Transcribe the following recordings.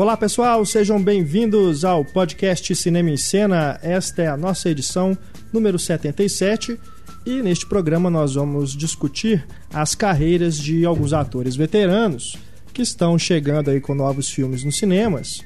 Olá pessoal, sejam bem-vindos ao podcast Cinema em Cena. Esta é a nossa edição número 77 e neste programa nós vamos discutir as carreiras de alguns atores veteranos que estão chegando aí com novos filmes nos cinemas.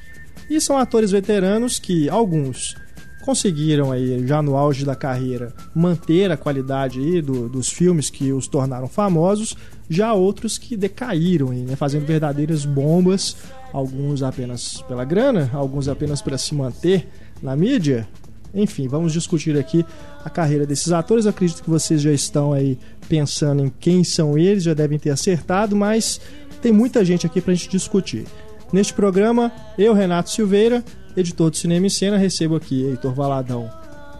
E são atores veteranos que alguns conseguiram aí já no auge da carreira manter a qualidade aí do, dos filmes que os tornaram famosos, já outros que decaíram aí, né, fazendo verdadeiras bombas, alguns apenas pela grana, alguns apenas para se manter na mídia. Enfim, vamos discutir aqui a carreira desses atores. Eu acredito que vocês já estão aí pensando em quem são eles, já devem ter acertado, mas tem muita gente aqui para a gente discutir. Neste programa, eu, Renato Silveira, editor do Cinema em Cena, recebo aqui Heitor Valadão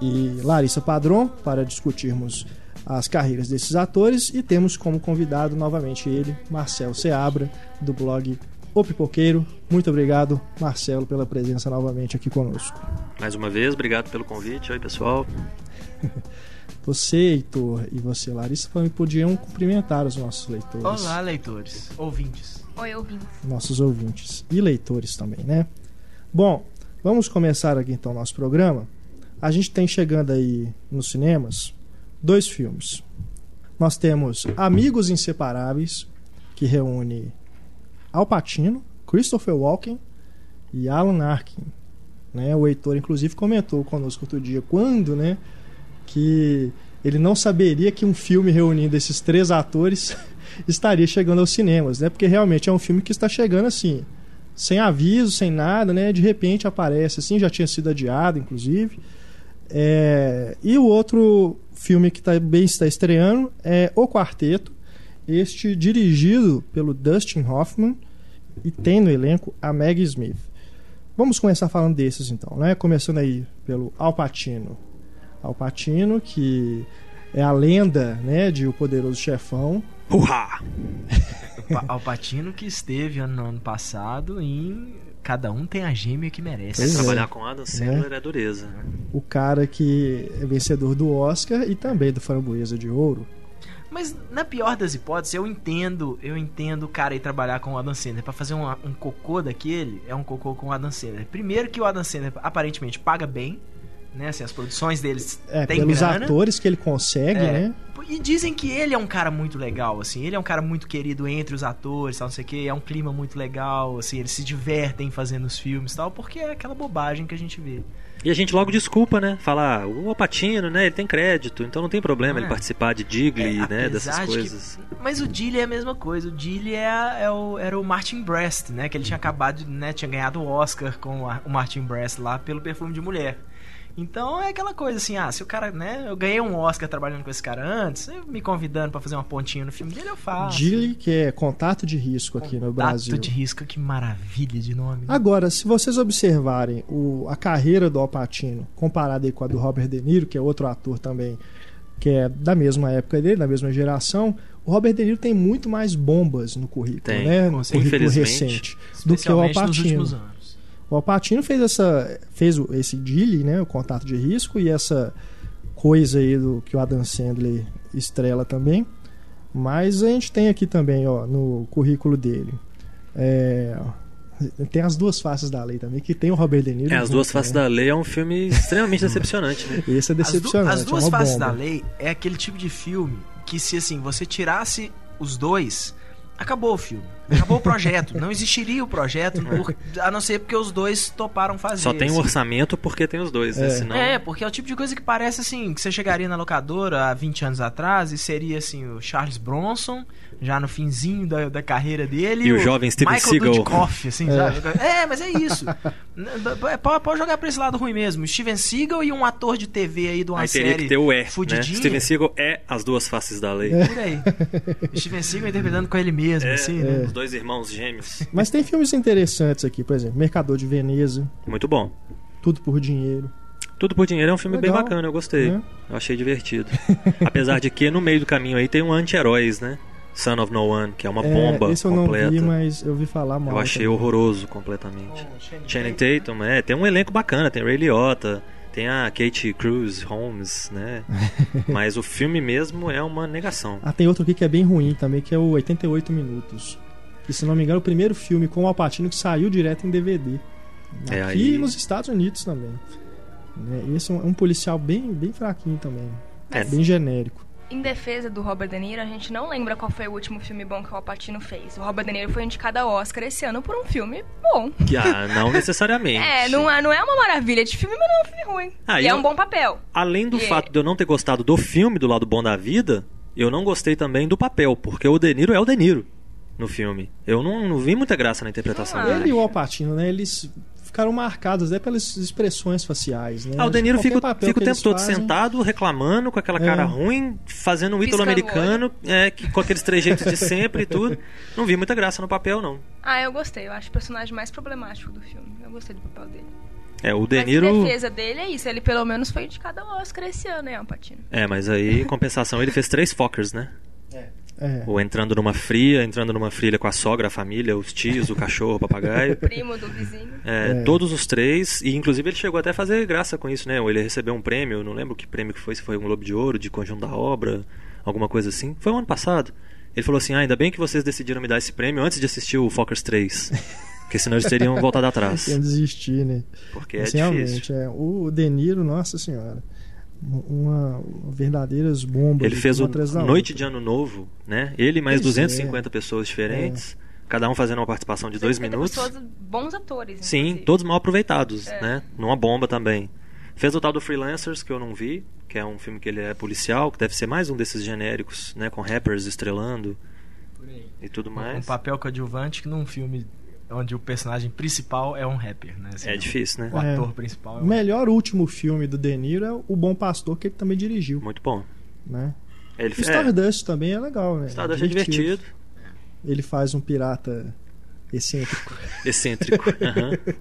e Larissa Padron para discutirmos as carreiras desses atores e temos como convidado novamente ele, Marcelo Seabra, do blog O Pipoqueiro. Muito obrigado, Marcelo, pela presença novamente aqui conosco. Mais uma vez, obrigado pelo convite. Oi, pessoal. Você, Heitor, e você, Larissa, podiam cumprimentar os nossos leitores. Olá, leitores, ouvintes. Oi, ouvintes. Nossos ouvintes e leitores também, né? Bom, Vamos começar aqui então nosso programa. A gente tem chegando aí nos cinemas dois filmes. Nós temos Amigos Inseparáveis, que reúne Al Pacino, Christopher Walken e Alan Arkin. Né? O Heitor, inclusive, comentou conosco outro dia quando, né, que ele não saberia que um filme reunindo esses três atores estaria chegando aos cinemas, né? Porque realmente é um filme que está chegando assim, sem aviso, sem nada, né? De repente aparece assim, já tinha sido adiado, inclusive. É... E o outro filme que também está estreando é O Quarteto, este dirigido pelo Dustin Hoffman e tem no elenco a Maggie Smith. Vamos começar falando desses então, né? Começando aí pelo Al Pacino. Al Pacino, que é a lenda, né, de O Poderoso Chefão. Uhá! Alpatino que esteve no ano passado em Cada um tem a gêmea que merece. Pois Trabalhar é. com Adam Sandler é. é dureza. O cara que é vencedor do Oscar e também do Framboesa de Ouro. Mas na pior das hipóteses, eu entendo, eu entendo o cara ir trabalhar com o Adam Sandler para fazer um, um cocô daquele, é um cocô com o Adam Sandler. Primeiro que o Adam Sandler aparentemente paga bem, né? Assim, as produções deles é, têm pelos grana. atores que ele consegue, é. né? E dizem que ele é um cara muito legal, assim. Ele é um cara muito querido entre os atores, tal, não sei o quê. É um clima muito legal, assim. Eles se divertem fazendo os filmes tal, porque é aquela bobagem que a gente vê. E a gente logo desculpa, né? Falar, ah, o Apatino, né? Ele tem crédito, então não tem problema é. ele participar de Digley, é, né? Dessas coisas. Que... Mas o Dilly é a mesma coisa. O Dilly é, é o, era o Martin Brest, né? Que ele tinha acabado, né? Tinha ganhado o Oscar com o Martin Brest lá pelo Perfume de Mulher. Então é aquela coisa assim, ah, se o cara, né, eu ganhei um Oscar trabalhando com esse cara antes, me convidando para fazer uma pontinha no filme dele, eu faço. Dilly, que é contato de risco aqui contato no Brasil. Contato de risco, que maravilha de nome. Né? Agora, se vocês observarem o, a carreira do Alpatino comparada com a do Robert De Niro, que é outro ator também que é da mesma época dele, da mesma geração, o Robert De Niro tem muito mais bombas no currículo, tem, né? No currículo recente do que o Alpatino. O Alpatino fez essa fez esse deal, né, o contato de risco e essa coisa aí do que o Adam Sandler estrela também. Mas a gente tem aqui também, ó, no currículo dele. É, tem as duas faces da lei também, que tem o Robert De Niro. É, as duas faces né? da lei é um filme extremamente decepcionante, né? Esse é decepcionante. As, du as duas é faces bomba. da lei é aquele tipo de filme que se assim, você tirasse os dois, acabou o filme. Acabou o projeto. Não existiria o projeto, por, a não ser porque os dois toparam fazer. Só tem um orçamento porque tem os dois, né? é. né? Senão... É, porque é o tipo de coisa que parece assim, que você chegaria na locadora há 20 anos atrás e seria assim, o Charles Bronson, já no finzinho da, da carreira dele. E o, o jovem Steven Michael Seagal. Assim, é. é, mas é isso. pode, pode jogar pra esse lado ruim mesmo. Steven Seagal e um ator de TV aí de uma aí série teria que ter o E, Né? Steven Seagal é as duas faces da lei. É. Por aí. Steven Seagal interpretando com ele mesmo, é, assim, né? Dois irmãos gêmeos mas tem filmes interessantes aqui, por exemplo, Mercador de Veneza. Muito bom. Tudo por Dinheiro. Tudo por Dinheiro é um filme Legal. bem bacana, eu gostei. É. Eu achei divertido. Apesar de que no meio do caminho aí tem um anti-heróis, né? Son of No One, que é uma é, bomba esse eu completa. não vi, mas eu vi falar mal. Eu achei também. horroroso completamente. Oh, Channing Tatum, é, tem um elenco bacana, tem Ray Liotta, tem a Kate Cruz Holmes, né? mas o filme mesmo é uma negação. Ah, tem outro aqui que é bem ruim também, que é o 88 Minutos. Que, se não me engano, é o primeiro filme com o Alpatino que saiu direto em DVD. É, Aqui aí... nos Estados Unidos também. Né? Esse é um, policial bem, bem fraquinho também. É. Bem genérico. Em defesa do Robert De Niro, a gente não lembra qual foi o último filme bom que o Alpatino fez. O Robert De Niro foi indicado ao Oscar esse ano por um filme bom. Ah, não necessariamente. é, não, é, não é uma maravilha de filme, mas não é um filme ruim. Ah, e é um bom papel. Além do e... fato de eu não ter gostado do filme, do lado bom da vida, eu não gostei também do papel, porque o De Niro é o De Niro no filme. Eu não, não vi muita graça na interpretação ah, dele. Ele e o Alpatino, né? Eles ficaram marcados até pelas expressões faciais, né? Ah, o De Niro fica, fica o tempo todo fazem... sentado, reclamando, com aquela cara é. ruim, fazendo um ítalo-americano, é, com aqueles trejeitos de sempre e tudo. Não vi muita graça no papel, não. Ah, eu gostei. Eu acho o personagem mais problemático do filme. Eu gostei do papel dele. É, o De Niro... Mas a defesa dele é isso. Ele pelo menos foi indicado ao Oscar esse ano, né, Alpatino? É, mas aí, em compensação, ele fez três Fockers, né? É. É. Ou entrando numa fria, entrando numa frilha com a sogra, a família, os tios, o cachorro, o papagaio. O primo do vizinho. É, é. Todos os três. E inclusive ele chegou até a fazer graça com isso, né? Ou ele recebeu um prêmio, não lembro que prêmio que foi, se foi um Globo de Ouro, de conjunto da obra, alguma coisa assim. Foi o um ano passado. Ele falou assim: ah, ainda bem que vocês decidiram me dar esse prêmio antes de assistir o Fockers 3. Porque senão eles teriam voltado atrás. Iam desistir, né? Porque é Mas, difícil. Realmente, é. O Deniro, nossa senhora uma, uma verdadeiras bombas. Ele fez o Noite outra. de Ano Novo, né? Ele mais pois 250 é. pessoas diferentes. É. Cada um fazendo uma participação de dois minutos. Pessoas, bons atores. Sim, inclusive. todos mal aproveitados, é. né? Numa bomba também. Fez o tal do Freelancers, que eu não vi, que é um filme que ele é policial, que deve ser mais um desses genéricos, né? Com rappers estrelando e tudo mais. Um papel coadjuvante que num filme onde o personagem principal é um rapper, né? Assim, é difícil, né? O ator é. principal é um... O melhor último filme do De Niro é O Bom Pastor, que ele também dirigiu. Muito bom. Né? Ele... O Stardust é. também é legal, né? Stardust é divertido. Ele faz um pirata excêntrico. excêntrico, uhum.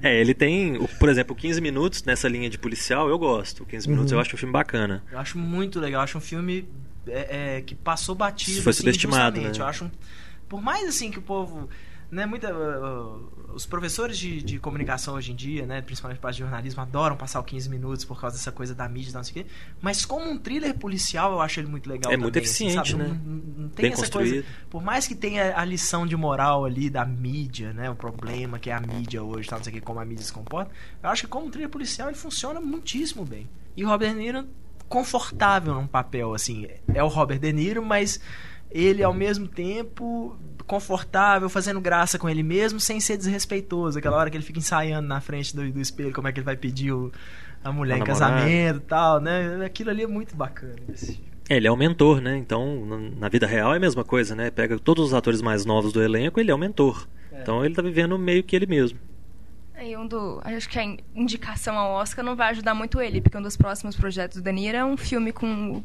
É, ele tem, por exemplo, 15 minutos nessa linha de policial, eu gosto. 15 minutos uhum. eu acho um filme bacana. Eu acho muito legal, eu acho um filme é, é, que passou batido. Foi assim, subestimado, né? Eu acho um, por mais assim que o povo né, muita, uh, os professores de, de, comunicação hoje em dia, né, principalmente para jornalismo, adoram passar o 15 minutos por causa dessa coisa da mídia, não sei o quê. Mas como um thriller policial, eu acho ele muito legal. É também, muito assim, eficiente, assim, né? Não, não tem Bem essa construído. coisa. Por mais que tenha a lição de moral ali da mídia, né, o problema que é a mídia hoje, não sei o quê, como a mídia se comporta, eu acho que como um thriller policial ele funciona muitíssimo bem. E o Robert De Niro confortável num papel assim, é o Robert De Niro, mas ele ao mesmo tempo confortável, fazendo graça com ele mesmo, sem ser desrespeitoso. Aquela hora que ele fica ensaiando na frente do, do espelho como é que ele vai pedir o, a mulher a em casamento e tal, né? Aquilo ali é muito bacana. É, ele é o mentor, né? Então, na vida real é a mesma coisa, né? Pega todos os atores mais novos do elenco, ele é o mentor. É. Então ele tá vivendo meio que ele mesmo. E um do, acho que a indicação ao Oscar não vai ajudar muito ele, porque um dos próximos projetos do Danilo é um filme com,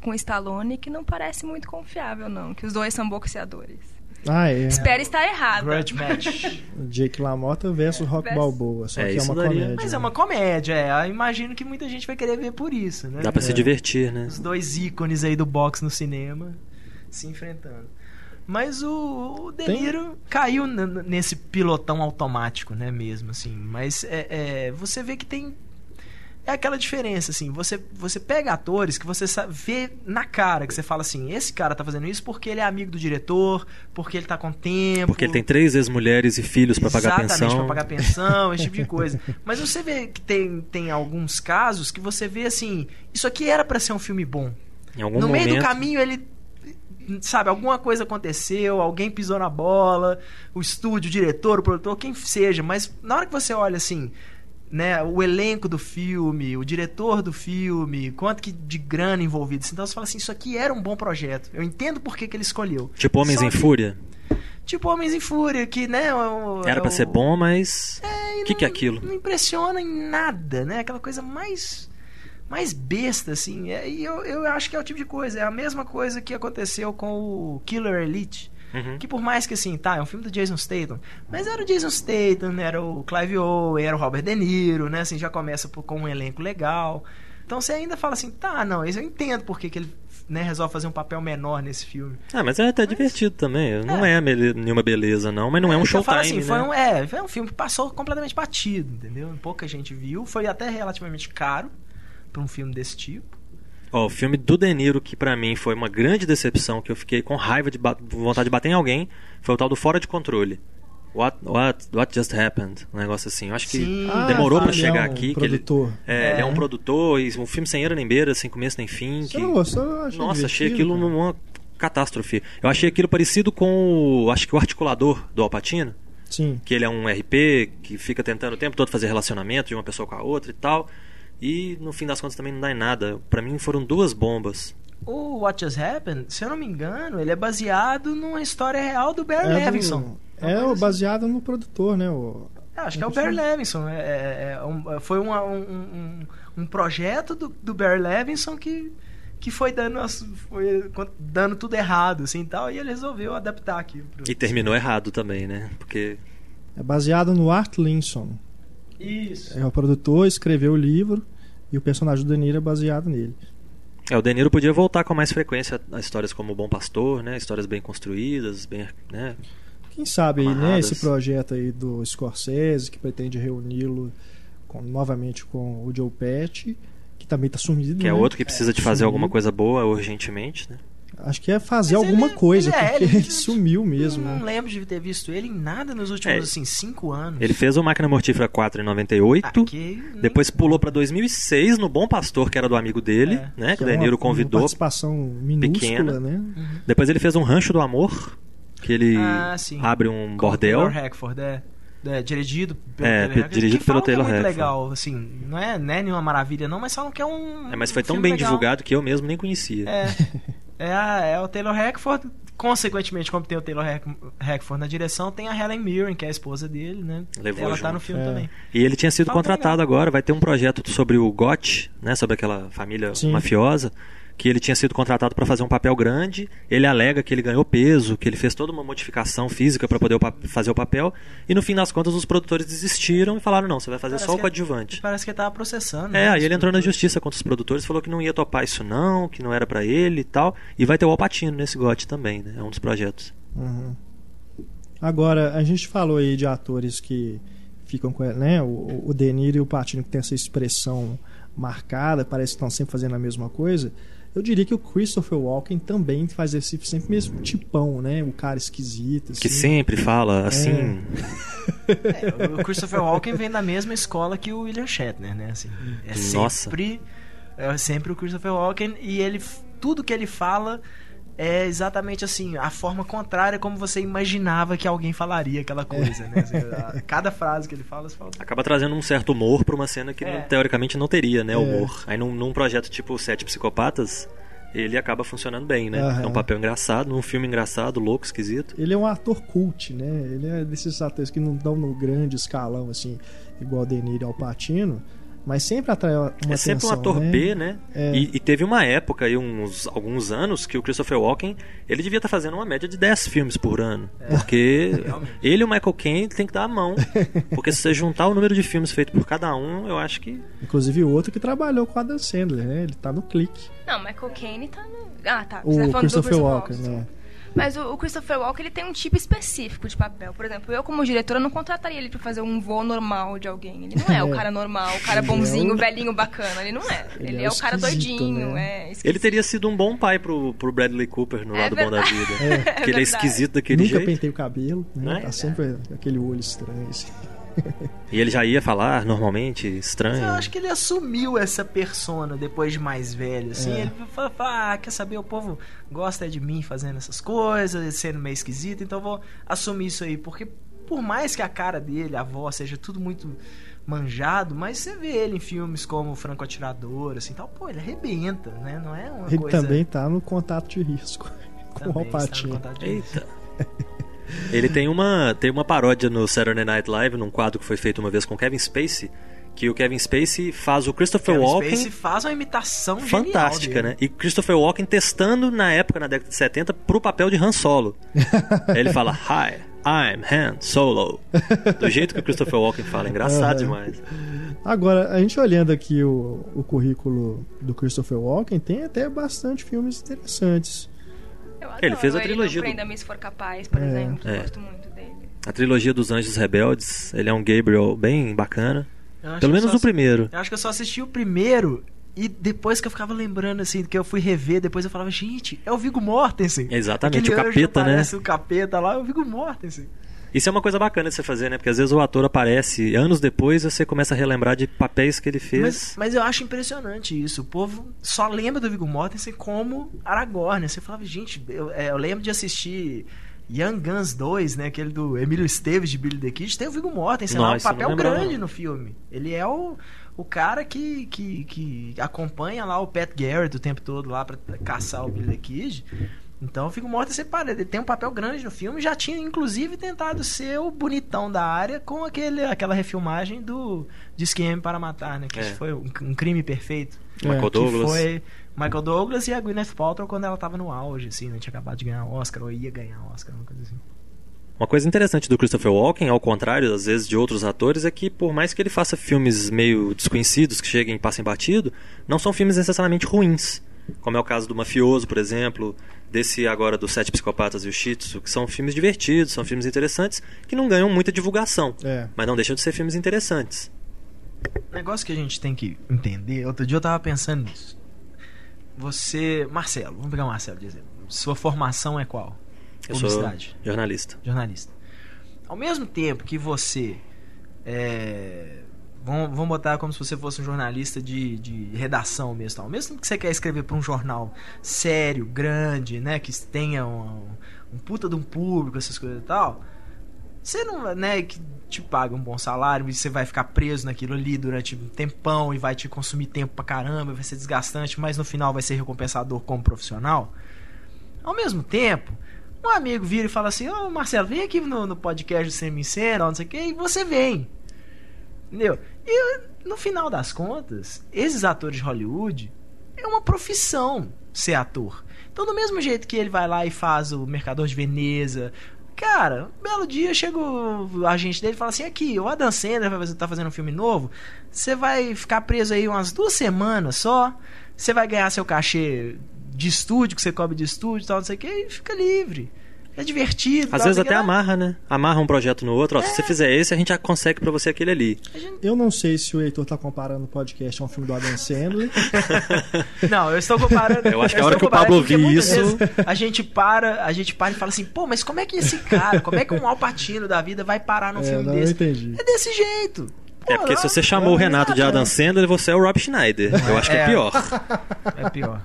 com Stallone que não parece muito confiável, não. Que os dois são boxeadores. Ah, é. Espero estar errado. Grudge Match. Jake LaMotta versus Rock Versus... Balboa. Só é, que é uma daria. comédia. Mas é uma comédia, é. Eu imagino que muita gente vai querer ver por isso, né? Dá pra é. se divertir, né? Os dois ícones aí do boxe no cinema se enfrentando. Mas o, o De Niro Tem... caiu nesse pilotão automático, né, mesmo, assim. Mas é, é, você vê que tem é aquela diferença, assim, você, você pega atores que você vê na cara, que você fala assim, esse cara tá fazendo isso porque ele é amigo do diretor, porque ele tá com tempo. Porque ele tem três ex-mulheres e filhos para pagar pensão. Exatamente, pra pagar pensão, esse tipo de coisa. Mas você vê que tem, tem alguns casos que você vê assim, isso aqui era para ser um filme bom. Em algum no momento... meio do caminho ele sabe, alguma coisa aconteceu, alguém pisou na bola, o estúdio, o diretor, o produtor, quem seja, mas na hora que você olha assim, né, o elenco do filme, o diretor do filme, quanto que de grana envolvido. Então você fala assim, isso aqui era um bom projeto. Eu entendo por que, que ele escolheu. Tipo Homens Só em que, Fúria? Tipo Homens em Fúria, que, né... O, era para ser bom, mas... O é, que, que é aquilo? Não impressiona em nada, né? Aquela coisa mais mais besta, assim. É, e eu, eu acho que é o tipo de coisa. É a mesma coisa que aconteceu com o Killer Elite. Uhum. Que por mais que assim, tá, é um filme do Jason Statham, mas era o Jason Statham, era o Clive Owen, era o Robert De Niro, né? Assim, já começa por, com um elenco legal. Então você ainda fala assim, tá, não, eu entendo porque que ele né, resolve fazer um papel menor nesse filme. Ah, mas é até mas... divertido também. Não é, é nenhuma beleza, não, mas não é, é um showtime. Assim, né? foi, um, é, foi um filme que passou completamente batido, entendeu? Pouca gente viu, foi até relativamente caro para um filme desse tipo. Ó, o filme do De Niro, que pra mim foi uma grande decepção, que eu fiquei com raiva de vontade de bater em alguém, foi o tal do Fora de Controle. What, what, what just happened? Um negócio assim. Eu acho que Sim. Ah, demorou pra ele chegar é um aqui. que ele, produtor. é, ele é um É. produtor, e um filme sem era nem beira, sem começo nem fim. Você que- não gostou? Eu achei Nossa, achei aquilo cara. uma catástrofe. Eu achei aquilo parecido com o, acho que o articulador do Alpatino, Sim. que ele é um RP que fica tentando o tempo todo fazer relacionamento de uma pessoa com a outra e tal. E no fim das contas também não dá em nada. Pra mim foram duas bombas. O What Just Happened, se eu não me engano, ele é baseado numa história real do Barry É, Levinson. do, é o assim. baseado no produtor, né? O, É, acho que é o Barry. Levinson. É, é- é um- foi uma- um, um, um projeto do, do Barry Levinson que, que foi dando, as- foi dando tudo errado, assim e tal, e ele resolveu adaptar aquilo. Pro... E terminou errado também, né? Porque é baseado no Art Linson. Isso. É o produtor, escreveu o livro e o personagem do De Niro é baseado nele. é, o De Niro podia voltar com mais frequência a histórias como O Bom Pastor, né? Histórias bem construídas, bem, né? Quem sabe aí, né, esse projeto aí do Scorsese, que pretende reuni-lo com- novamente com o Joe Pesci, que também tá sumido, Que é né? outro que precisa de fazer sumiu. alguma coisa boa urgentemente, né? Acho que é fazer Mas alguma ele- coisa, ele é, porque ele- ele sumiu mesmo. Não né? lembro de ter visto ele em nada nos últimos, É. assim, cinco anos. Ele fez o Máquina Mortífera 4 em 98. Aqui, nem- Depois pulou pra 2006 no Bom Pastor, que era do amigo dele, É. né? Que o é De uma- Niro Uma convidou. participação minúscula, pequena. né? Depois ele fez um Rancho do Amor, que ele Ah, abre um Com bordel. Hackford, é. É, dirigido pelo É, Taylor dirigido pelo é Taylor muito Hackford. legal, assim, não é, não é nenhuma maravilha não, mas falam que é um É, mas foi um tão bem legal. divulgado que eu mesmo nem conhecia. É, é, a- é o Taylor Hackford, consequentemente, como tem o Taylor Hack- Hackford na direção, tem a Helen Mirren, que é a esposa dele, né? Levou Ela tá junto. no filme É. também. E ele tinha sido Fala contratado legal. agora, vai ter um projeto sobre o GOT, né, sobre aquela família Sim. mafiosa, que ele tinha sido contratado para fazer um papel grande. Ele alega que ele ganhou peso, que ele fez toda uma modificação física para poder o fazer o papel. E no fim das contas, os produtores desistiram e falaram: não, você vai fazer Parece só o que- coadjuvante. Parece que ele tava processando. É, né, aí os ele entrou na justiça contra os produtores, falou que não ia topar isso não, que não era pra ele e tal. E vai ter o Alpatino nesse GOT também, né? É um dos projetos. Uhum. Agora, a gente falou aí de atores que ficam com né, o, o De Niro e o Patino que tem essa expressão marcada, parece que estão sempre fazendo a mesma coisa. Eu diria que o Christopher Walken também faz esse sempre mesmo tipão, né? O cara esquisito. Que assim. sempre fala assim. É, o Christopher Walken vem da mesma escola que o William Shatner, né? Assim, é Nossa. sempre, é sempre o Christopher Walken e ele tudo que ele fala é exatamente assim, a forma contrária como você imaginava que alguém falaria aquela coisa, né? Assim, a- cada frase que ele fala, você fala. Acaba trazendo um certo humor pra uma cena que É. não- teoricamente não teria, né? É. Humor. Aí num, num projeto tipo Sete Psicopatas, ele acaba funcionando bem, né? Aham. É um papel engraçado, num filme engraçado, louco, esquisito. Ele é um ator cult, né? Ele é desses atores que não dão no grande escalão, assim, igual o De Niro e Al Pacino, mas sempre atrai uma é sempre um atenção, ator né? B, né? É. E, e teve uma época aí, uns alguns anos, que o Christopher Walken, ele devia estar fazendo uma média de 10 filmes por ano. Porque Realmente. ele e o Michael Caine tem que dar a mão. Porque se você juntar o número de filmes feitos por cada um, eu acho que Inclusive o outro que trabalhou com o Adam Sandler, né? Ele tá no clique. Não, Michael Caine tá no. Ah, tá. O tá do Christopher Walken, né? Mas o, o Christopher Walken ele tem um tipo específico de papel. Por exemplo, eu como diretora não contrataria ele pra fazer um voo normal de alguém. Ele não é, o É. cara normal, o cara Ele é bonzinho, o- velhinho, bacana. Ele não é. Ele Ele, é é, o o cara doidinho, né? é. ele teria sido um bom pai pro, pro Bradley Cooper no É lado bom da verdade. vida. É. Porque ele é verdade. esquisito daquele Nunca jeito. pentei o cabelo, né? Né? Tá sempre aquele olho estranho, assim. E ele já ia falar normalmente, Mas estranho. eu acho que ele assumiu essa persona depois de mais velho, assim. É. Ele fala, fala, ah, quer saber, o povo gosta de mim fazendo essas coisas, sendo meio esquisito, então eu vou assumir isso aí. Porque por mais que a cara dele, a voz, seja tudo muito manjado, mas você vê ele em filmes como Franco Atirador, assim, tal, pô, ele arrebenta, né? Não é uma Ele coisa... também tá no contato de risco com o também no Alpatino. contato de- Eita. Ele tem uma, tem uma paródia no Saturday Night Live, num quadro que foi feito uma vez com Kevin Spacey, que o Kevin Spacey faz o Christopher Kevin Walken Spacey faz uma imitação fantástica, genial né? E Christopher Walken testando na época, na década de 70, pro papel de Han Solo. Ele fala, Hi, I'm Han Solo. Do jeito que o Christopher Walken fala, é engraçado Aham. demais. Agora, a gente olhando aqui o, o currículo do Christopher Walken, tem até bastante filmes interessantes. Eu Ele fez a ele trilogia no do- Prenda-me se for capaz, por É. exemplo. É. Gosto muito dele. A trilogia dos Anjos Rebeldes, ele é um Gabriel bem bacana. Pelo menos só no primeiro. Eu acho que eu só assisti o primeiro E depois que eu ficava lembrando, assim, que eu fui rever, depois eu falava, gente, é o Viggo Mortensen. Exatamente, Aquele o capeta, né? o capeta lá, é o Viggo Mortensen. Isso é uma coisa bacana de você fazer, né? Porque às vezes o ator aparece anos depois você começa a relembrar de papéis que ele fez. Mas, mas eu acho impressionante isso. O povo só lembra do Viggo Mortensen como Aragorn. Você falava, gente, eu, é, eu lembro de assistir Young Guns 2, né? Aquele do Emílio Esteves de Billy the Kid. Tem o Viggo Mortensen lá, um papel grande não. no filme. Ele é o, o cara que, que, que acompanha lá o Pat Garrett o tempo todo lá pra caçar o Billy the Kid. Então o Viggo Mortensen para, ele tem um papel grande no filme. Já tinha inclusive tentado ser o bonitão da área com aquele, aquela refilmagem do de Esquema para Matar, né? Que É. isso foi um, um crime perfeito. Michael É, Que Douglas. foi Michael Douglas e a Gwyneth Paltrow quando ela tava no auge, assim, né? Tinha acabado de ganhar Oscar, ou ia ganhar Oscar, uma coisa assim. Uma coisa interessante do Christopher Walken, ao contrário, às vezes, de outros atores, é que por mais que ele faça filmes meio desconhecidos, que cheguem e passem batido, não são filmes necessariamente ruins. Como é o caso do Mafioso, por exemplo, desse agora dos Sete Psicopatas e o Shih Tzu, que são filmes divertidos, são filmes interessantes, que não ganham muita divulgação, É. mas não deixam de ser filmes interessantes. O negócio que a gente tem que entender, outro dia eu tava pensando nisso. Você, Marcelo, vamos pegar o Marcelo de exemplo. Sua formação é qual? Eu sou Publicidade. jornalista. jornalista. Ao mesmo tempo que você. É, vamos, vamos botar como se você fosse um jornalista de, de redação mesmo. Tal. Mesmo que você quer escrever para um jornal sério, grande, né? Que tenha um, um puta de um público, essas coisas e tal. Você não, né, que te paga um bom salário e você vai ficar preso naquilo ali durante um tempão e vai te consumir tempo pra caramba, vai ser desgastante, mas no final vai ser recompensador como profissional. Ao mesmo tempo, um amigo vira e fala assim: Ô Marcelo, vem aqui no, no podcast do Semi Cena, não sei o que, e você vem. Entendeu? E no final das contas, esses atores de Hollywood é uma profissão ser ator. Então, do mesmo jeito que ele vai lá e faz o Mercador de Veneza. Cara, um belo dia chega o agente dele e fala assim: aqui, o Adam Sandler vai fazer- tá fazendo um filme novo. Você vai ficar preso aí umas duas semanas só. Você vai ganhar seu cachê de estúdio, que você cobre de estúdio e tal, não sei o que, e fica livre. É divertido. Às tal, vezes até amarra, né? Amarra um projeto no outro. Ó, se você fizer esse, a gente já consegue pra você aquele ali. Eu não sei se o Heitor tá comparando o podcast a um filme do Adam Sandler. Não, eu estou comparando. Eu acho que a hora que o Pablo muitas isso- A gente para, a gente para e fala assim, pô, mas como é que esse cara, como é que um Alpatino da vida vai parar num É, filme não, eu desse? entendi. É desse jeito. Pô, É porque se você chamou o Renato de Adam Sandler, você é o Rob Schneider. Eu acho que é É. pior. É pior.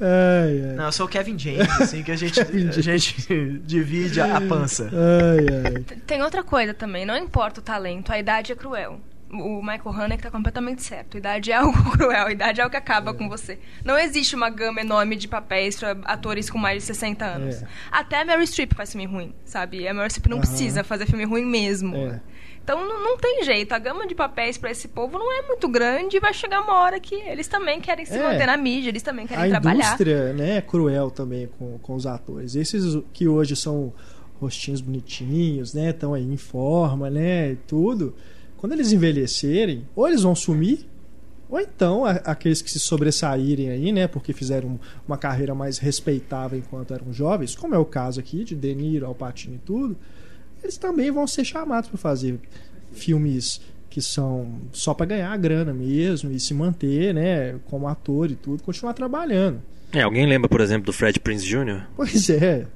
Ai, ai. Não, eu sou o Kevin James, assim, que a gente, a gente divide a, a pança. Ai, ai. Tem outra coisa também, não importa o talento, a idade é cruel. O Michael Haneke tá completamente certo. A idade é algo cruel, a idade é algo que acaba com você. Não existe uma gama enorme de papéis pra atores com mais de 60 anos. É. Até a Meryl Streep faz filme ruim, sabe? A Meryl Streep não Aham. precisa fazer filme ruim mesmo. É. Então não, não tem jeito. A gama de papéis pra esse povo não é muito grande e vai chegar uma hora que eles também querem se É. manter na mídia, eles também querem a trabalhar. indústria né, é cruel também com, com os atores. Esses que hoje são rostinhos bonitinhos, né? Estão aí em forma, né? E tudo. Quando eles envelhecerem, ou eles vão sumir, ou então a- aqueles que se sobressaírem aí, né? Porque fizeram uma carreira mais respeitável enquanto eram jovens, como é o caso aqui de De Niro, Al Pacino e tudo, eles também vão ser chamados para fazer filmes que são só para ganhar grana mesmo e se manter, né, como ator e tudo, continuar trabalhando. É, alguém lembra, por exemplo, do Fred Prince Jr.? Pois é.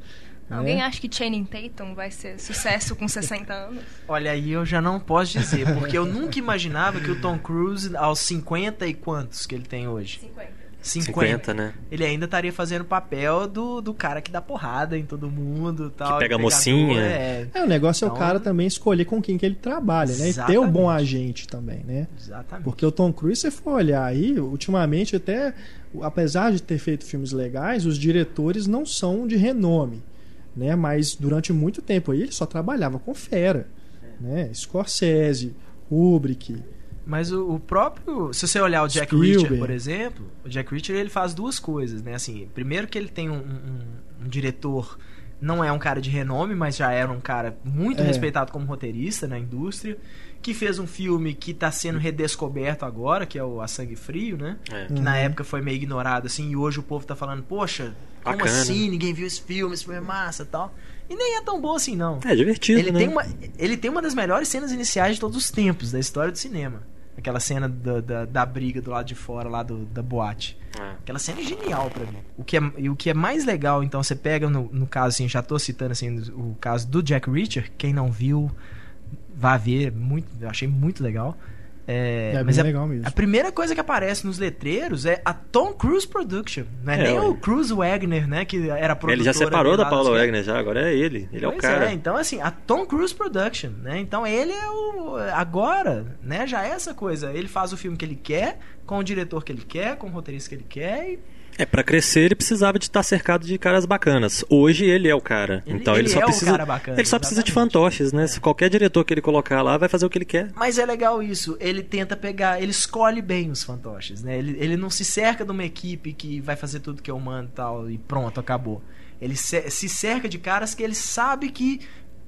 Alguém né? acha que Channing Tatum vai ser sucesso com 60 anos? Olha, aí eu já não posso dizer, porque eu nunca imaginava que o Tom Cruise, aos 50 e quantos que ele tem hoje? 50. 50. 50, né? Ele ainda estaria fazendo o papel do, do cara que dá porrada em todo mundo tal. pega a mocinha. É, É, o negócio é Então- o cara também escolher com quem que ele trabalha, né? E ter o bom agente também, né? exatamente. Porque o Tom Cruise, se for olhar aí, ultimamente até, apesar de ter feito filmes legais, os diretores não são de renome, né? Mas durante muito tempo aí ele só trabalhava com fera, né? Scorsese, Kubrick, Mas o, o próprio. Se você olhar o Jack Spielberg. Reacher, por exemplo, o Jack Reacher ele faz duas coisas, né? Assim, primeiro que ele tem um, um- um diretor. Não é um cara de renome, mas já era um cara muito É. respeitado como roteirista na indústria. Que fez um filme que está sendo redescoberto agora, que é o A Sangue Frio, né? É. Que na Uhum. época foi meio ignorado, assim, e hoje o povo tá falando, poxa, como Bacana. assim? Ninguém viu esse filme, esse filme é massa e tal. E nem é tão bom assim, não. É divertido, Ele né? tem, uma, ele tem uma das melhores cenas iniciais de todos os tempos da história do cinema. Aquela cena da, da, da briga do lado de fora, lá do, da boate. É. Aquela cena é genial pra mim. O que é, e o que é mais legal, então, você pega no, no caso, assim, já tô citando assim, o caso do Jack Reacher, quem não viu, vá ver, muito, eu achei muito legal. É, É mas a, legal mesmo. a primeira coisa que aparece nos letreiros é a Tom Cruise Production. Não é, É, nem ué. o Cruise Wagner, né? Que era produtor. Ele já separou da Paula Wagner, já, agora é ele. Ele é o Pois cara. é, então assim, a Tom Cruise Production, né? Então ele é o. Agora, né? Já é essa coisa. Ele faz o filme que ele quer, com o diretor que ele quer, com o roteirista que ele quer. E É, pra crescer ele precisava de estar cercado de caras bacanas. Hoje ele é o cara. Ele- então ele, ele só é o precisa. cara bacana, ele só precisa de exatamente. fantoches, né? Se qualquer diretor que ele colocar lá vai fazer o que ele quer. Mas é legal isso. Ele tenta pegar, ele escolhe bem os fantoches, né? Ele, ele não se cerca de uma equipe que vai fazer tudo que eu mando e tal, e pronto, acabou. Ele se, se cerca de caras que ele sabe que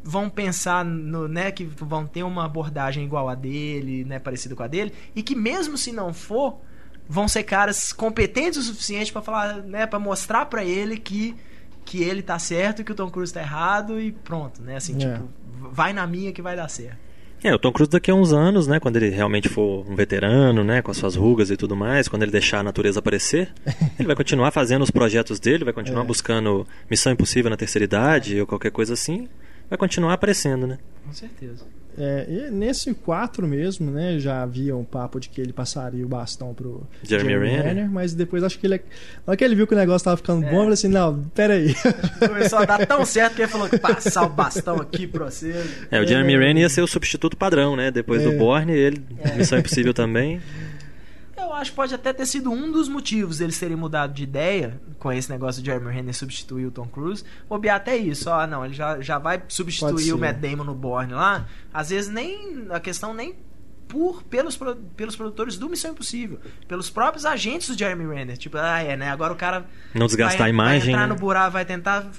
vão pensar no, né, que vão ter uma abordagem igual a dele, né, parecida com a dele, e que mesmo se não for, vão ser caras competentes o suficiente pra falar, né, para mostrar pra ele que que ele tá certo e que o Tom Cruise tá errado e pronto, né? Assim, É. tipo, vai na minha que vai dar certo. É, o Tom Cruise daqui a uns anos, né? Quando ele realmente for um veterano, né? Com as suas rugas e tudo mais, quando ele deixar a natureza aparecer, ele vai continuar fazendo os projetos dele, vai continuar É. buscando Missão Impossível na terceira idade ou qualquer coisa assim. Vai continuar aparecendo, né? Com certeza. É, e nesse 4 mesmo, né, já havia um papo de que ele passaria o bastão pro Jeremy Renner. mas depois acho que ele. Na hora que ele viu que o negócio tava ficando bom, ele falou assim: não, peraí. Começou a dar tão certo que ele falou: passar o bastão aqui pra você. É, o Jeremy Renner ia ser o substituto padrão, né? Depois É. do Bourne, ele, Missão Impossível também. Eu acho que pode até ter sido um dos motivos eles terem mudado de ideia com esse negócio de Jeremy Renner substituir o Tom Cruise. Bobear até isso, ó, não, ele já, já vai substituir o Matt Damon no Bourne lá. Às vezes nem a questão nem por pelos, pelos produtores do Missão Impossível, pelos próprios agentes do Jeremy Renner. Tipo, ah, é, né? Agora o cara Não desgastar vai, a imagem. Vai entrar né? no buraco, vai tentar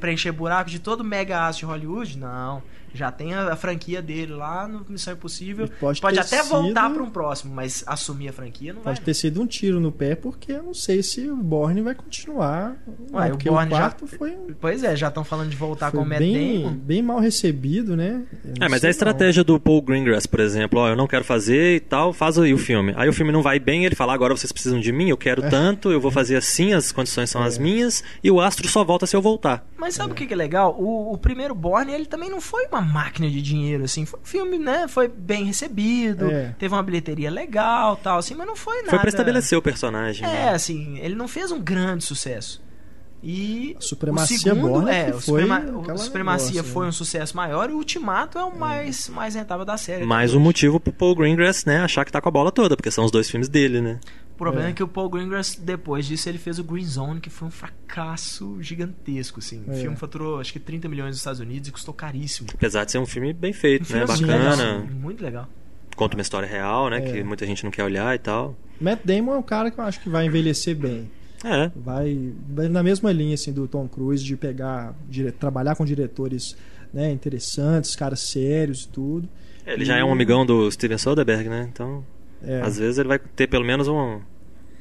preencher buraco de todo mega aço de Hollywood? Não. Já tem a, a franquia dele lá no Missão Impossível. E pode ter até voltar sido- para um próximo, mas assumir a franquia não Pode vai. ter sido um tiro no pé, porque eu não sei se o Borne vai continuar. Ué, o porque Bourne o já- quarto foi, Pois é, já estão falando de voltar foi com o Matt bem, Damon. bem mal recebido, né? Não É, mas a estratégia do Paul Greengrass, por exemplo, ó, eu não quero fazer e tal, faz aí o filme. Aí o filme não vai bem, ele fala, agora vocês precisam de mim, eu quero tanto, eu vou fazer assim, as condições são as minhas, e o astro só volta se eu voltar. Mas sabe o que que é legal? O, o primeiro Borne, ele também não foi uma máquina de dinheiro, assim. Foi um filme, né? Foi bem recebido, É. teve uma bilheteria legal tal, assim, mas não foi nada. Foi pra estabelecer o personagem. É, né? assim, ele não fez um grande sucesso. E A Supremacia o segundo, Bourne é, o, foi Suprema- Supremacia negócio, foi né? um sucesso maior e o Ultimato é o mais, mais rentável da série. Mais um motivo pro Paul Greengrass, né, achar que tá com a bola toda, porque são os dois filmes dele, né? O problema é. É. que o Paul Greengrass, depois disso, ele fez o Green Zone, que foi um fracasso gigantesco, assim. O É. filme faturou, acho que 30 milhões nos Estados Unidos e custou caríssimo. Apesar de ser um filme bem feito, Um né? filme Bacana. legal, muito legal. Conta uma história real, né? É. Que muita gente não quer olhar e tal. Matt Damon é um cara que eu acho que vai envelhecer bem. É. Vai, vai na mesma linha assim do Tom Cruise de pegar, dire- trabalhar com diretores né, interessantes, caras sérios e tudo. Ele já é um amigão do Steven Soderbergh, né? Então, É, às vezes ele vai ter pelo menos um,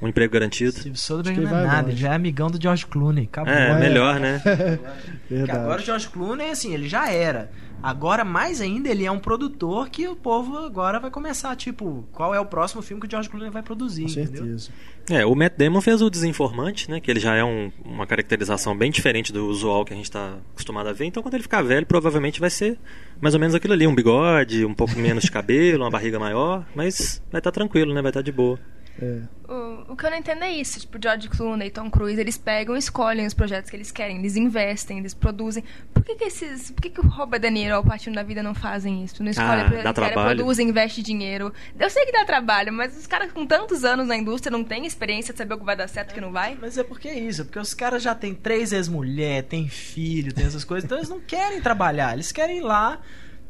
um emprego garantido. Steve Soderbergh não é nada, longe. ele já é amigão do George Clooney. Acabou. É, melhor, né? Porque verdade. agora o George Clooney, assim, ele já era. Agora, mais ainda, ele é um produtor que o povo agora vai começar, tipo, qual é o próximo filme que o George Clooney vai produzir, com entendeu? certeza. É, o Matt Damon fez o Desinformante, né? Que ele já é um- uma caracterização bem diferente do usual que a gente tá acostumado a ver. Então, quando ele ficar velho, provavelmente vai ser mais ou menos aquilo ali: um bigode, um pouco menos de cabelo, uma barriga maior. Mas vai estar tranquilo, né? Vai estar de boa. É. O, o que eu não entendo é isso. Tipo, George Clooney, Tom Cruise, eles pegam e escolhem os projetos que eles querem. Eles investem, eles produzem. Por que, que esses. Por que, que o Robert De Niro ou o Patino da Vida não fazem isso? Não escolhem Ah, o projeto dá que querem, trabalho. produzem, investem dinheiro. Eu sei que dá trabalho, mas os caras com tantos anos na indústria não têm experiência de saber o que vai dar certo e o que não vai? Mas é porque é isso, é porque os caras já têm três ex-mulher, tem filho, tem essas coisas, então eles não querem trabalhar, eles querem ir lá,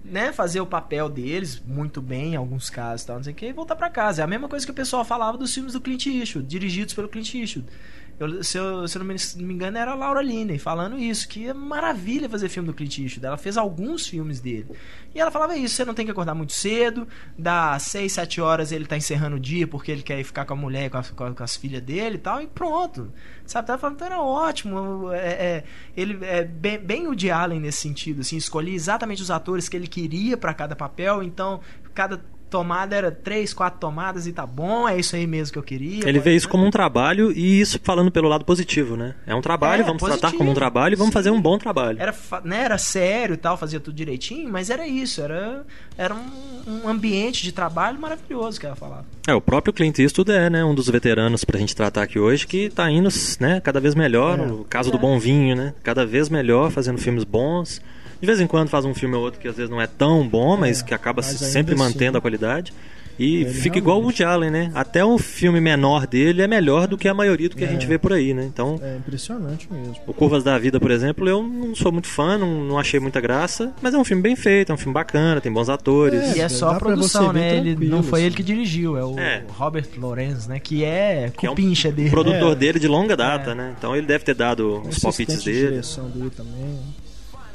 né, fazer o papel deles muito bem em alguns casos, tal, não sei o que, e voltar pra casa. É a mesma coisa que o pessoal falava dos filmes do Clint Eastwood, dirigidos pelo Clint Eastwood. Eu, se, eu, se eu não me, não me engano, era a Laura Linney falando isso, que é maravilha fazer filme do Clint Eastwood. Ela fez alguns filmes dele. E ela falava isso, você não tem que acordar muito cedo, dá 6, 7 horas ele tá encerrando o dia porque ele quer ir ficar com a mulher com, a- com com as filhas dele e tal, e pronto. Sabe, tava falando, então era ótimo. É, é, ele é bem, bem o de Allen nesse sentido, assim, escolhi exatamente os atores que ele queria para cada papel, então cada tomada era três, quatro tomadas e tá bom, é isso aí mesmo que eu queria. Ele pode- vê isso como um trabalho e isso falando pelo lado positivo, né? É um trabalho, É, vamos positivo. tratar como um trabalho e vamos Sim. fazer um bom trabalho. Era, né, era sério e tal, fazia tudo direitinho, mas era isso, era, era um, um ambiente de trabalho maravilhoso que ela falava. É, o próprio Clint Eastwood é, né, um dos veteranos pra gente tratar aqui hoje, que tá indo, né, cada vez melhor, É. no caso do bom vinho, né? Cada vez melhor, fazendo filmes bons. De vez em quando faz um filme ou outro que às vezes não é tão bom, mas que acaba mas sempre assim, mantendo a qualidade. E ele fica igual o Woody Allen, né? Até o filme menor dele é melhor do que a maioria do que a É. gente vê por aí, né? Então, É impressionante mesmo. o Curvas da Vida, por exemplo, eu não sou muito fã, não, não achei muita graça, mas é um filme bem feito, é um filme bacana, tem bons atores. É, e é dá só a produção, né? Ele, não foi assim. ele que dirigiu, é o É. Robert Lorenz, né? Que é Que é um cupincha dele. produtor É. dele de longa data, né? Então ele deve ter dado os palpites Assistente de dele, direção dele também.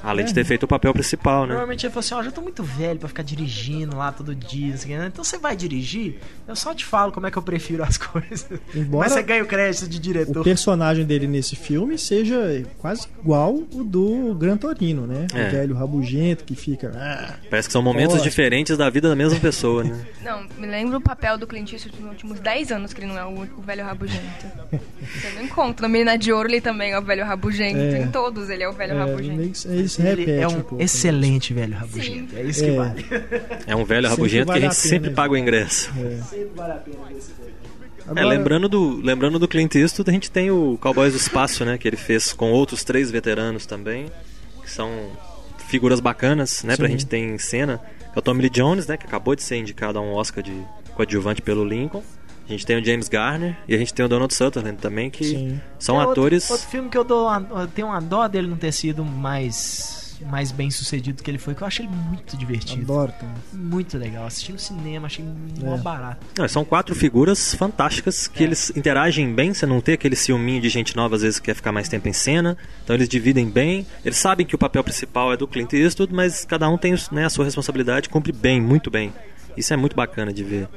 Além de É. ter feito o papel principal, né? Normalmente ele falou assim, ó, já tô muito velho pra ficar dirigindo lá todo dia, o quê, né? então você vai dirigir, eu só te falo como é que eu prefiro as coisas. Embora Mas você ganha o crédito de o diretor. personagem dele nesse filme seja quase igual o do Gran Torino, né? É. O velho rabugento que fica. "Ah", Parece que são momentos Ótimo. diferentes da vida da mesma pessoa, né? Não, me lembro o papel do Clint Eastwood nos últimos 10 anos que ele não é o, o velho rabugento. Você não encontra. Na Menina de Ouro ele também é o velho rabugento. É. Em todos ele é o velho é, rabugento. meio que- ele repete é um um pouco. excelente velho rabugento, é isso que É. vale. É um velho Sempre rabugento vale que a a gente pena, sempre gente. paga o ingresso. É. É, Agora, lembrando do, lembrando do Clint Eastwood, a gente tem o Cowboys do Espaço, né? Que ele fez com outros três veteranos também, que são figuras bacanas, né? Pra Sim. gente ter em cena. É o Tommy Lee Jones, né? Que acabou de ser indicado a um Oscar de coadjuvante pelo Lincoln. A gente tem o James Garner e a gente tem o Donald Sutherland também, que Sim. são É outro- atores... Outro, filme que eu dou, uma- eu tenho uma dó dele não ter sido mais mais bem sucedido que ele foi, que eu achei ele muito divertido. Adoro também. Muito legal. Assisti no cinema, achei mó É. barato. Não, são quatro figuras fantásticas que eles interagem bem, você não tem aquele ciúminho de gente nova às vezes que quer ficar mais tempo em cena. Então eles dividem bem. Eles sabem que o papel principal é do Clint Eastwood, mas cada um tem né, a sua responsabilidade, cumpre bem, muito bem. Isso é muito bacana de ver.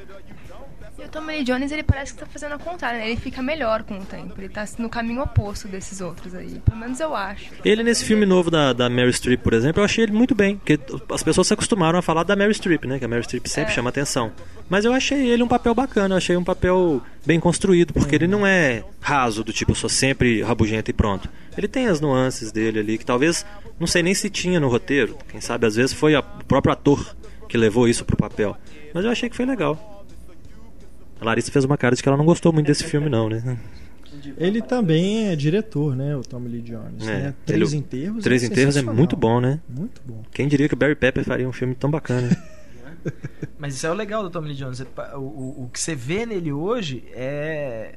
Lee Jones, ele parece que tá fazendo ao contrário, né? Ele fica melhor com o tempo. Ele tá no caminho oposto desses outros aí. Pelo menos eu acho. Ele nesse filme novo da, da Mary Streep, por exemplo, eu achei ele muito bem, porque as pessoas se acostumaram a falar da Mary Streep, né? Que a Mary Streep sempre É. chama atenção. Mas eu achei ele um papel bacana, eu achei um papel bem construído, porque ele não é raso, do tipo, sou sempre rabugento e pronto. Ele tem as nuances dele ali, que talvez, não sei nem se tinha no roteiro, quem sabe às vezes foi a- o próprio ator que levou isso pro papel. Mas eu achei que foi legal. A Larissa fez uma cara de que ela não gostou muito desse filme, não, né? Ele também é diretor, né? O Tommy Lee Jones. É, né? Três ele- enterros. Três Enterros é sensacional. muito bom, né? Muito bom. Quem diria que o Barry Pepper faria um filme tão bacana? Mas isso é o legal do Tommy Lee Jones. O, o, o que você vê nele hoje é.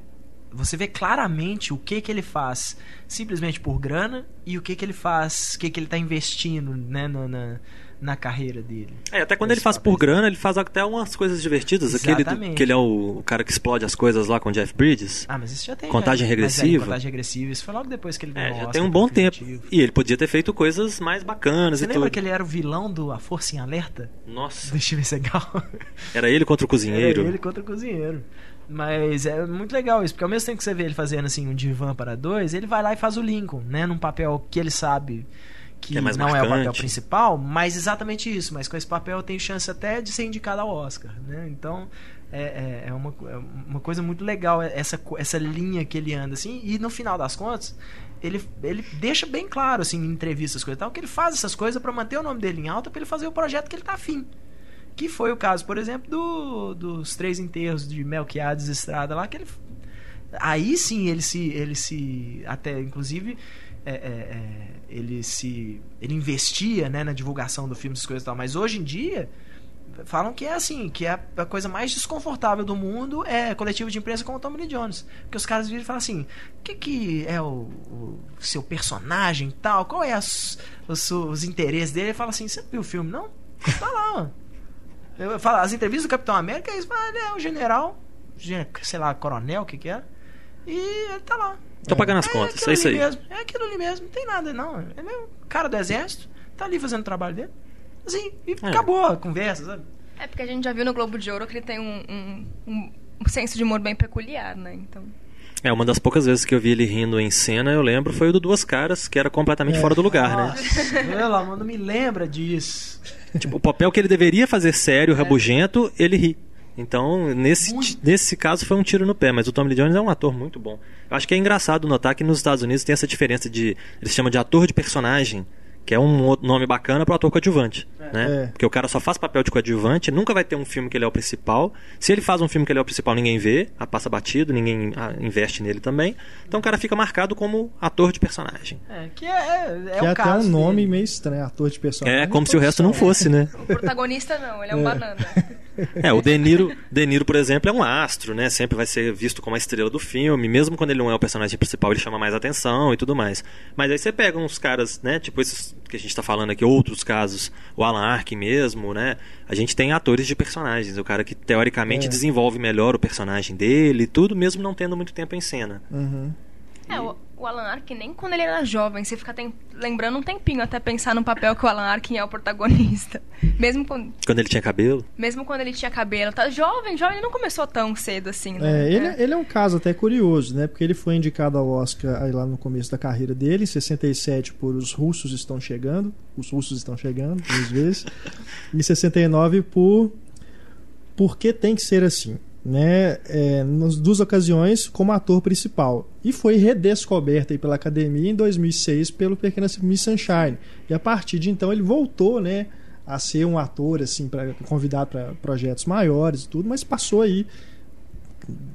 Você vê claramente o que que ele faz simplesmente por grana e o que que ele faz, o que que ele tá investindo né, na, na, na carreira dele. É, até quando ele faz por grana, ele faz até umas coisas divertidas. Aquele do- Exatamente. que ele é o, o cara que explode as coisas lá com o Jeff Bridges. Ah, mas isso já tem. Contagem já, mas regressiva? é, contagem regressiva. Isso foi logo depois que ele É, ganhou o já tem um bom tempo. E ele podia ter feito coisas mais bacanas Você e lembra tudo. que ele era o vilão do A Força em Alerta? Nossa, Do Steven Seagal? era ele contra o cozinheiro. Era ele contra o cozinheiro. Mas é muito legal isso, porque ao mesmo tempo que você vê ele fazendo assim um divã para dois, ele vai lá e faz o Lincoln, né? Num papel que ele sabe que, é não é o papel marcante. principal, mas exatamente isso. Mas com esse papel tem chance até de ser indicado ao Oscar, né? Então é, é, é uma, é uma coisa muito legal essa, essa linha que ele anda assim. E no final das contas, ele, ele deixa bem claro assim em entrevistas coisas e tal que ele faz essas coisas para manter o nome dele em alta, para ele fazer o projeto que ele tá afim. Que foi o caso, por exemplo, do, dos três enterros de Melquiades Estrada lá, que ele. Aí sim ele se. ele se Até, inclusive. É, é, é, ele se. Ele investia né, na divulgação do filme, essas coisas e tal. Mas hoje em dia. Falam que é assim, que é a coisa mais desconfortável do mundo é coletivo de imprensa com o Tommy Lee Jones. Porque os caras viram e falam assim: o que, que é o, o seu personagem tal? Qual é as- os, os interesses dele? Ele fala assim: você viu o filme? Não? Tá lá. Eu falo, as entrevistas do Capitão América, eles falam, ele é um general, gen- sei lá, coronel, o que que é. E ele tá lá. Tô pagando as é contas, aquilo é isso ali aí. Mesmo, é aquilo ali mesmo, não tem nada, não. Ele é um cara do exército, tá ali fazendo o trabalho dele. Assim, e É. acabou a conversa, sabe? É porque a gente já viu no Globo de Ouro que ele tem um, um, um- senso de humor bem peculiar, né? Então. É, uma das poucas vezes que eu vi ele rindo em cena, eu lembro, foi o do Duas Caras, que era completamente É. fora do lugar, né? Nossa, pelo amor, não me lembra disso. Tipo, o papel que ele deveria fazer sério, rabugento, ele ri. Então, nesse, Muito. nesse caso foi um tiro no pé, mas o Tommy Lee Jones é um ator muito bom. Eu acho que é engraçado notar que nos Estados Unidos tem essa diferença de. Eles chamam de ator de personagem, que é um outro nome bacana para ator coadjuvante. Né? É. Porque o cara só faz papel de coadjuvante, nunca vai ter um filme que ele é o principal. Se ele faz um filme que ele é o principal, ninguém vê, a passa batido, ninguém investe nele também. Então o cara fica marcado como ator de personagem. É, que é, é, é que o é até caso um nome dele. meio estranho, ator de personagem. É como se o resto não fosse, né? O protagonista não, ele é um É. banana. É, o De Niro, De Niro, por exemplo, é um astro, né? Sempre vai ser visto como a estrela do filme, mesmo quando ele não é o personagem principal, ele chama mais atenção e tudo mais. Mas aí você pega uns caras, né? Tipo esses que a gente tá falando aqui, outros casos, o Alan Arkin mesmo, né? A gente tem atores de personagens, o cara que teoricamente É. desenvolve melhor o personagem dele, tudo mesmo não tendo muito tempo em cena. Uhum. É, o, o Alan Arkin, nem quando ele era jovem, você fica tem- lembrando um tempinho até pensar no papel que o Alan Arkin é o protagonista. Mesmo quando, Quando ele tinha cabelo. mesmo quando ele tinha cabelo. Tá jovem, jovem, ele não começou tão cedo assim, né? É, ele, ele é um caso até curioso, né? Porque ele foi indicado ao Oscar aí lá no começo da carreira dele, em 67 por Os Russos Estão Chegando. Os Russos Estão Chegando, duas vezes. e em 69 por Por que Tem que Ser Assim. Né, é, nas duas ocasiões como ator principal. E foi redescoberto aí pela academia em 2006 pelo Pequena Miss Sunshine. E a partir de então ele voltou né a ser um ator assim para convidado para projetos maiores e tudo mas passou aí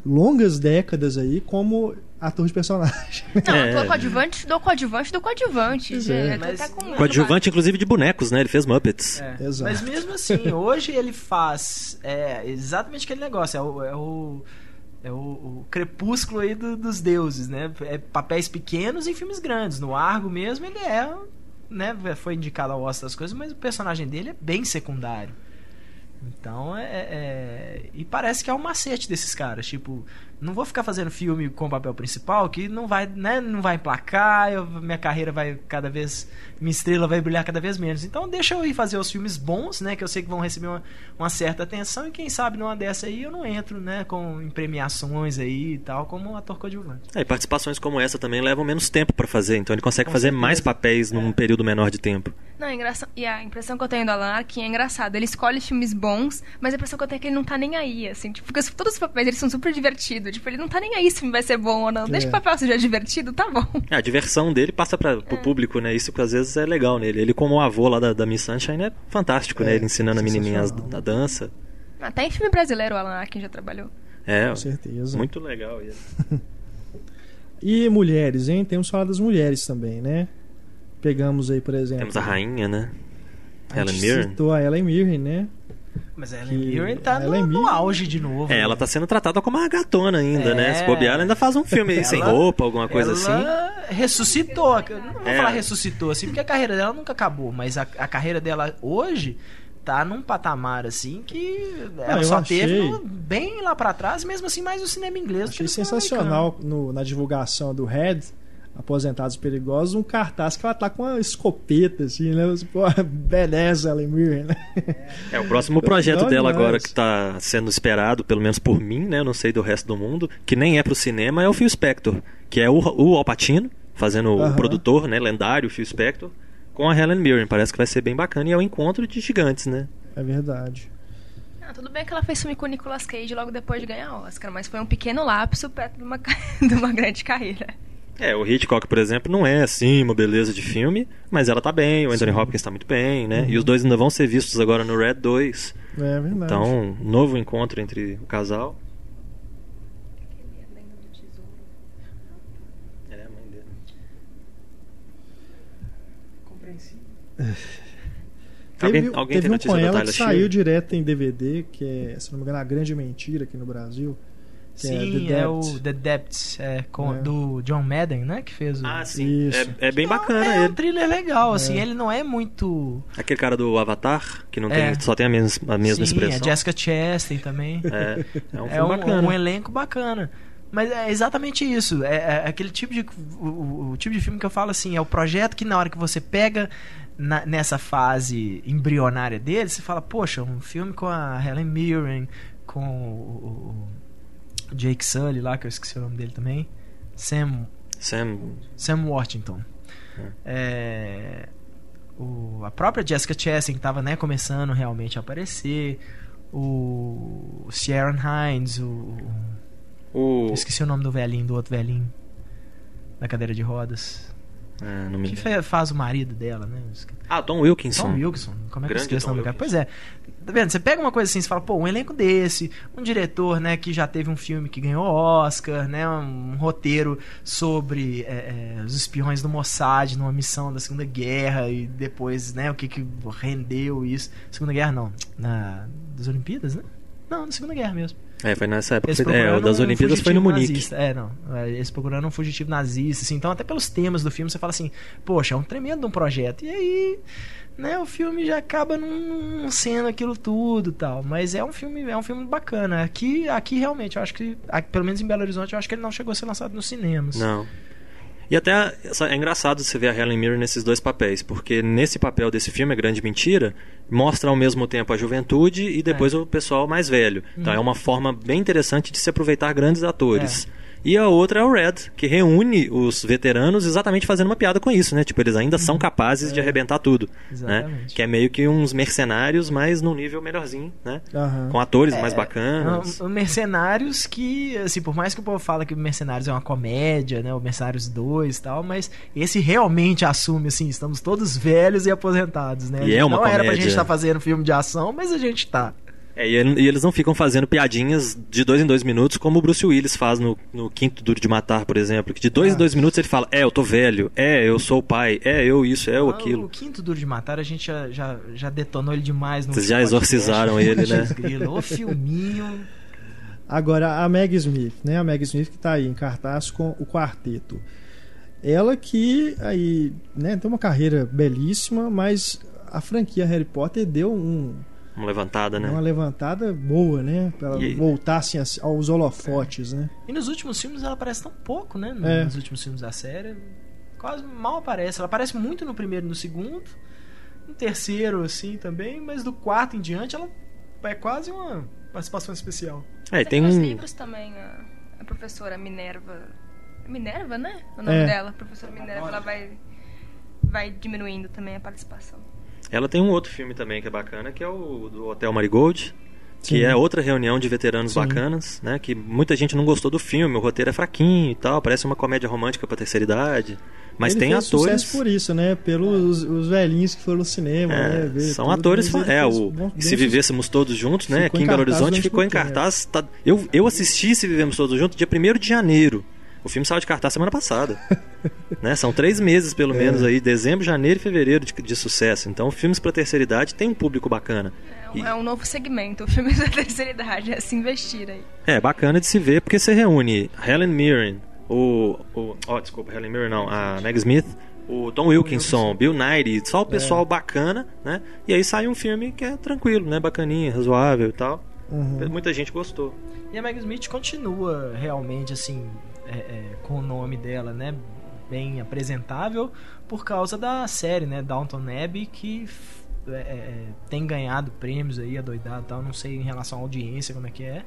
longas décadas aí como ator de personagem. Não, É. ator coadjuvante do coadjuvante do coadjuvante. Gente. é. Ele Mas- tá Coadjuvante, inclusive, de bonecos, né? Ele fez Muppets. É. Exato. Mas mesmo assim, hoje ele faz é, exatamente aquele negócio. É o, é o, é o- o crepúsculo aí do- dos deuses, né? É papéis pequenos em filmes grandes. No Argo mesmo ele é, né? Foi indicado ao Oscar das coisas, mas o personagem dele é bem secundário. Então é, é- E parece que é um macete desses caras. Tipo, não vou ficar fazendo filme com o papel principal que não vai, né, não vai emplacar, eu- minha carreira vai cada vez. Minha estrela vai brilhar cada vez menos. Então deixa eu ir fazer os filmes bons, né? Que eu sei que vão receber uma, uma certa atenção, e quem sabe numa dessa aí eu não entro, né? Com em premiações aí e tal, como ator coadjuvante. É, e participações como essa também levam menos tempo pra fazer, então ele consegue Com fazer certeza. mais papéis num período menor de tempo. Não, é engraçado. E a impressão que eu tenho do Alan Arkin é engraçado. Ele escolhe filmes bons, mas a impressão que eu tenho é que ele não tá nem aí, assim. Tipo, porque os- todos os papéis eles são super divertidos. Tipo, ele não tá nem aí se vai ser bom ou não. Deixa É. o papel seja divertido, tá bom. É, a diversão dele passa para pro público, né? Isso que às vezes é legal nele. Ele como o avô lá da, da Miss Sunshine é fantástico, né? É, Ele ensinando a menininha a dança. Até em filme brasileiro o Alan Arkin já trabalhou. É, Com certeza. muito legal. isso. E mulheres, hein? Temos falado das mulheres também, né? Pegamos aí, por exemplo. Temos a rainha, né? Helen gente Mirren. citou a Ellen Mirren, né? Mas a Que- Ellen Mirren tá a no, Ellen no Mirren- auge de novo. É, né? ela tá sendo tratada como uma gatona ainda, né? É. Se bobear, ela ainda faz um filme aí sem Ela- roupa, alguma coisa assim. ela ressuscitou. Eu Não vou É. falar ressuscitou assim, porque a carreira dela nunca acabou, mas a, a carreira dela hoje tá num patamar assim que ela Ah, só achei- teve bem lá pra trás, mesmo assim mais no cinema inglês. que Achei sensacional no- na divulgação do Red, Aposentados Perigosos, um cartaz que ela tá com uma escopeta, assim, né? Pô, beleza, Ellen Mirren, né? É, o próximo projeto dela demais. agora que tá sendo esperado, pelo menos por mim, né? Eu não sei do resto do mundo, que nem é pro cinema, é o Phil Spector, que é o, o Al Pacino, fazendo o Aham. produtor, né? Lendário Phil Spector, com a Helen Mirren. Parece que vai ser bem bacana e é o encontro de gigantes, né? É verdade. Ah, tudo bem que ela fez filme com o Nicolas Cage logo depois de ganhar Oscar, mas foi um pequeno lapso perto de uma, de uma grande carreira. É, o Hitchcock, por exemplo, não é assim uma beleza de filme, mas ela tá bem, o Anthony Hopkins tá muito bem, né? E os dois ainda vão ser vistos agora no Red 2. É verdade. Então, um novo encontro entre o casal. É, a mãe dele. Teve, Alguém, alguém teve tem um com ela que saiu direto em DVD, que é, se não me engano, A Grande Mentira aqui no Brasil. Que Sim, The é, Debt. o The Dept, é, com, É. do John Madden, né? Que fez o. Ah, sim. Isso. É, é bem bacana É um ele. thriller legal, assim. É. Ele não é muito. Aquele cara do Avatar, que não É. tem, só tem a mesma, a mesma Sim, expressão. a Jessica Chastain também. É, é um filme é um, bacana. um elenco bacana. Mas é exatamente isso. É, é aquele tipo de. O, o- o tipo de filme que eu falo assim, é o projeto que na hora que você pega na- nessa fase embrionária dele, você fala, poxa, um filme com a Helen Mirren, com o. o- Jake Sully lá, que eu esqueci o nome dele também. Sam, Sam. Sam Washington. É, o, a própria Jessica Chastain, que estava né, começando realmente a aparecer. O Sharon Hines, o, O. esqueci o nome do velhinho, do outro velhinho. Da cadeira de rodas. Ah, não me Que faz o marido dela, né? Ah, Tom Wilkinson. Tom Wilson. Como é que eu Grande o nome do cara? Pois é. Tá vendo? Você pega uma coisa assim, você fala, pô, um elenco desse, um diretor, né, que já teve um filme que ganhou Oscar, né, um roteiro sobre é, é, os espiões do Mossad numa missão da Segunda Guerra e depois, né, o que que rendeu isso. Segunda Guerra não, na das Olimpíadas, né? Não, na Segunda Guerra mesmo. É, foi nessa época. É, o das um Olimpíadas foi no Munique. nazista. É, não. É, Esse procurando um fugitivo nazista, assim. Então, até pelos temas do filme, você fala assim, poxa, é um tremendo um projeto. E aí, né, o filme já acaba não sendo aquilo tudo e tal. Mas é um filme, é um filme bacana. Aqui, aqui realmente, eu acho que, aqui, pelo menos em Belo Horizonte, eu acho que ele não chegou a ser lançado nos cinemas. Não. E até é engraçado você ver a Helen Mirren nesses dois papéis, porque nesse papel desse filme, A Grande Mentira, mostra ao mesmo tempo a juventude e depois o pessoal mais velho. Então é uma forma bem interessante de se aproveitar grandes atores. E a outra é o Red, que reúne os veteranos exatamente fazendo uma piada com isso, né? Tipo, eles ainda são capazes de arrebentar tudo, né? Exatamente. Que é meio que uns mercenários, mas num nível melhorzinho, né? Aham. Com atores mais bacanas. Mercenários que, assim, por mais que o povo fala que Mercenários é uma comédia, né? O Mercenários 2 e tal, mas esse realmente assume, assim, estamos todos velhos e aposentados, né? E é uma não era pra comédia. gente estar fazendo filme de ação, mas a gente tá. É, e, ele- eles não ficam fazendo piadinhas de dois em dois minutos, como o Bruce Willis faz no, no Quinto Duro de Matar, por exemplo. Que de dois Ah. em dois minutos ele fala: É, eu tô velho. É, eu sou o pai. É, eu isso, é, eu Ah, O aquilo. quinto Duro de Matar, a gente já, já, já detonou ele demais no Vocês já podcast. exorcizaram ele, né? Grilo, Ô filminho. Agora, a Meg Smith, né? A Meg Smith que tá aí em cartaz com o quarteto. Ela que aí, né, tem uma carreira belíssima, mas a franquia Harry Potter deu um, Uma levantada, né? uma levantada boa, né? Pra ela E- voltar assim, aos holofotes, né? E nos últimos filmes ela aparece tão pouco, né? É. Nos últimos filmes da série. Quase mal aparece. Ela aparece muito no primeiro e no segundo. No terceiro, assim, também. Mas do quarto em diante, ela é quase uma participação especial. É, tem nos um. livros também, a, a professora Minerva. Minerva, né? O nome É. dela, a professora Minerva, ela vai, vai diminuindo também a participação. Ela tem um outro filme também que é bacana, que é o do Hotel Marigold. Que Sim. é outra reunião de veteranos Sim. bacanas, né? Que muita gente não gostou do filme, o roteiro é fraquinho e tal, parece uma comédia romântica pra terceira idade. Mas Ele tem fez atores. sucesso por isso, né? Pelos os velhinhos que foram no cinema, É, né? São tudo, atores. É, o bom- Se Vivêssemos Todos Juntos, né? Aqui em Belo Horizonte ficou em cartaz. tá- eu, eu assisti Se Vivemos Todos Juntos dia 1 de janeiro. O filme saiu de cartaz semana passada. né? São três meses, pelo É. menos, aí, dezembro, janeiro e fevereiro de, de sucesso. Então, filmes pra terceira idade tem um público bacana. É um, E- é um novo segmento, o filme da terceira idade, é se investir aí. É, bacana de se ver, porque você reúne Helen Mirren, o. o oh, desculpa, Helen Mirren não, a Meg Smith, o Tom Wilkinson, Bill Nighy, só o pessoal bacana, né? E aí sai um filme que é tranquilo, né? Bacaninha, razoável e tal. Uhum. Muita gente gostou. E a Meg Smith continua realmente, assim, é, é, com o nome dela, né? Bem apresentável por causa da série, né? Downton Abbey, que f- é, é, tem ganhado prêmios aí, adoidado e tal. Não sei em relação à audiência como é que é.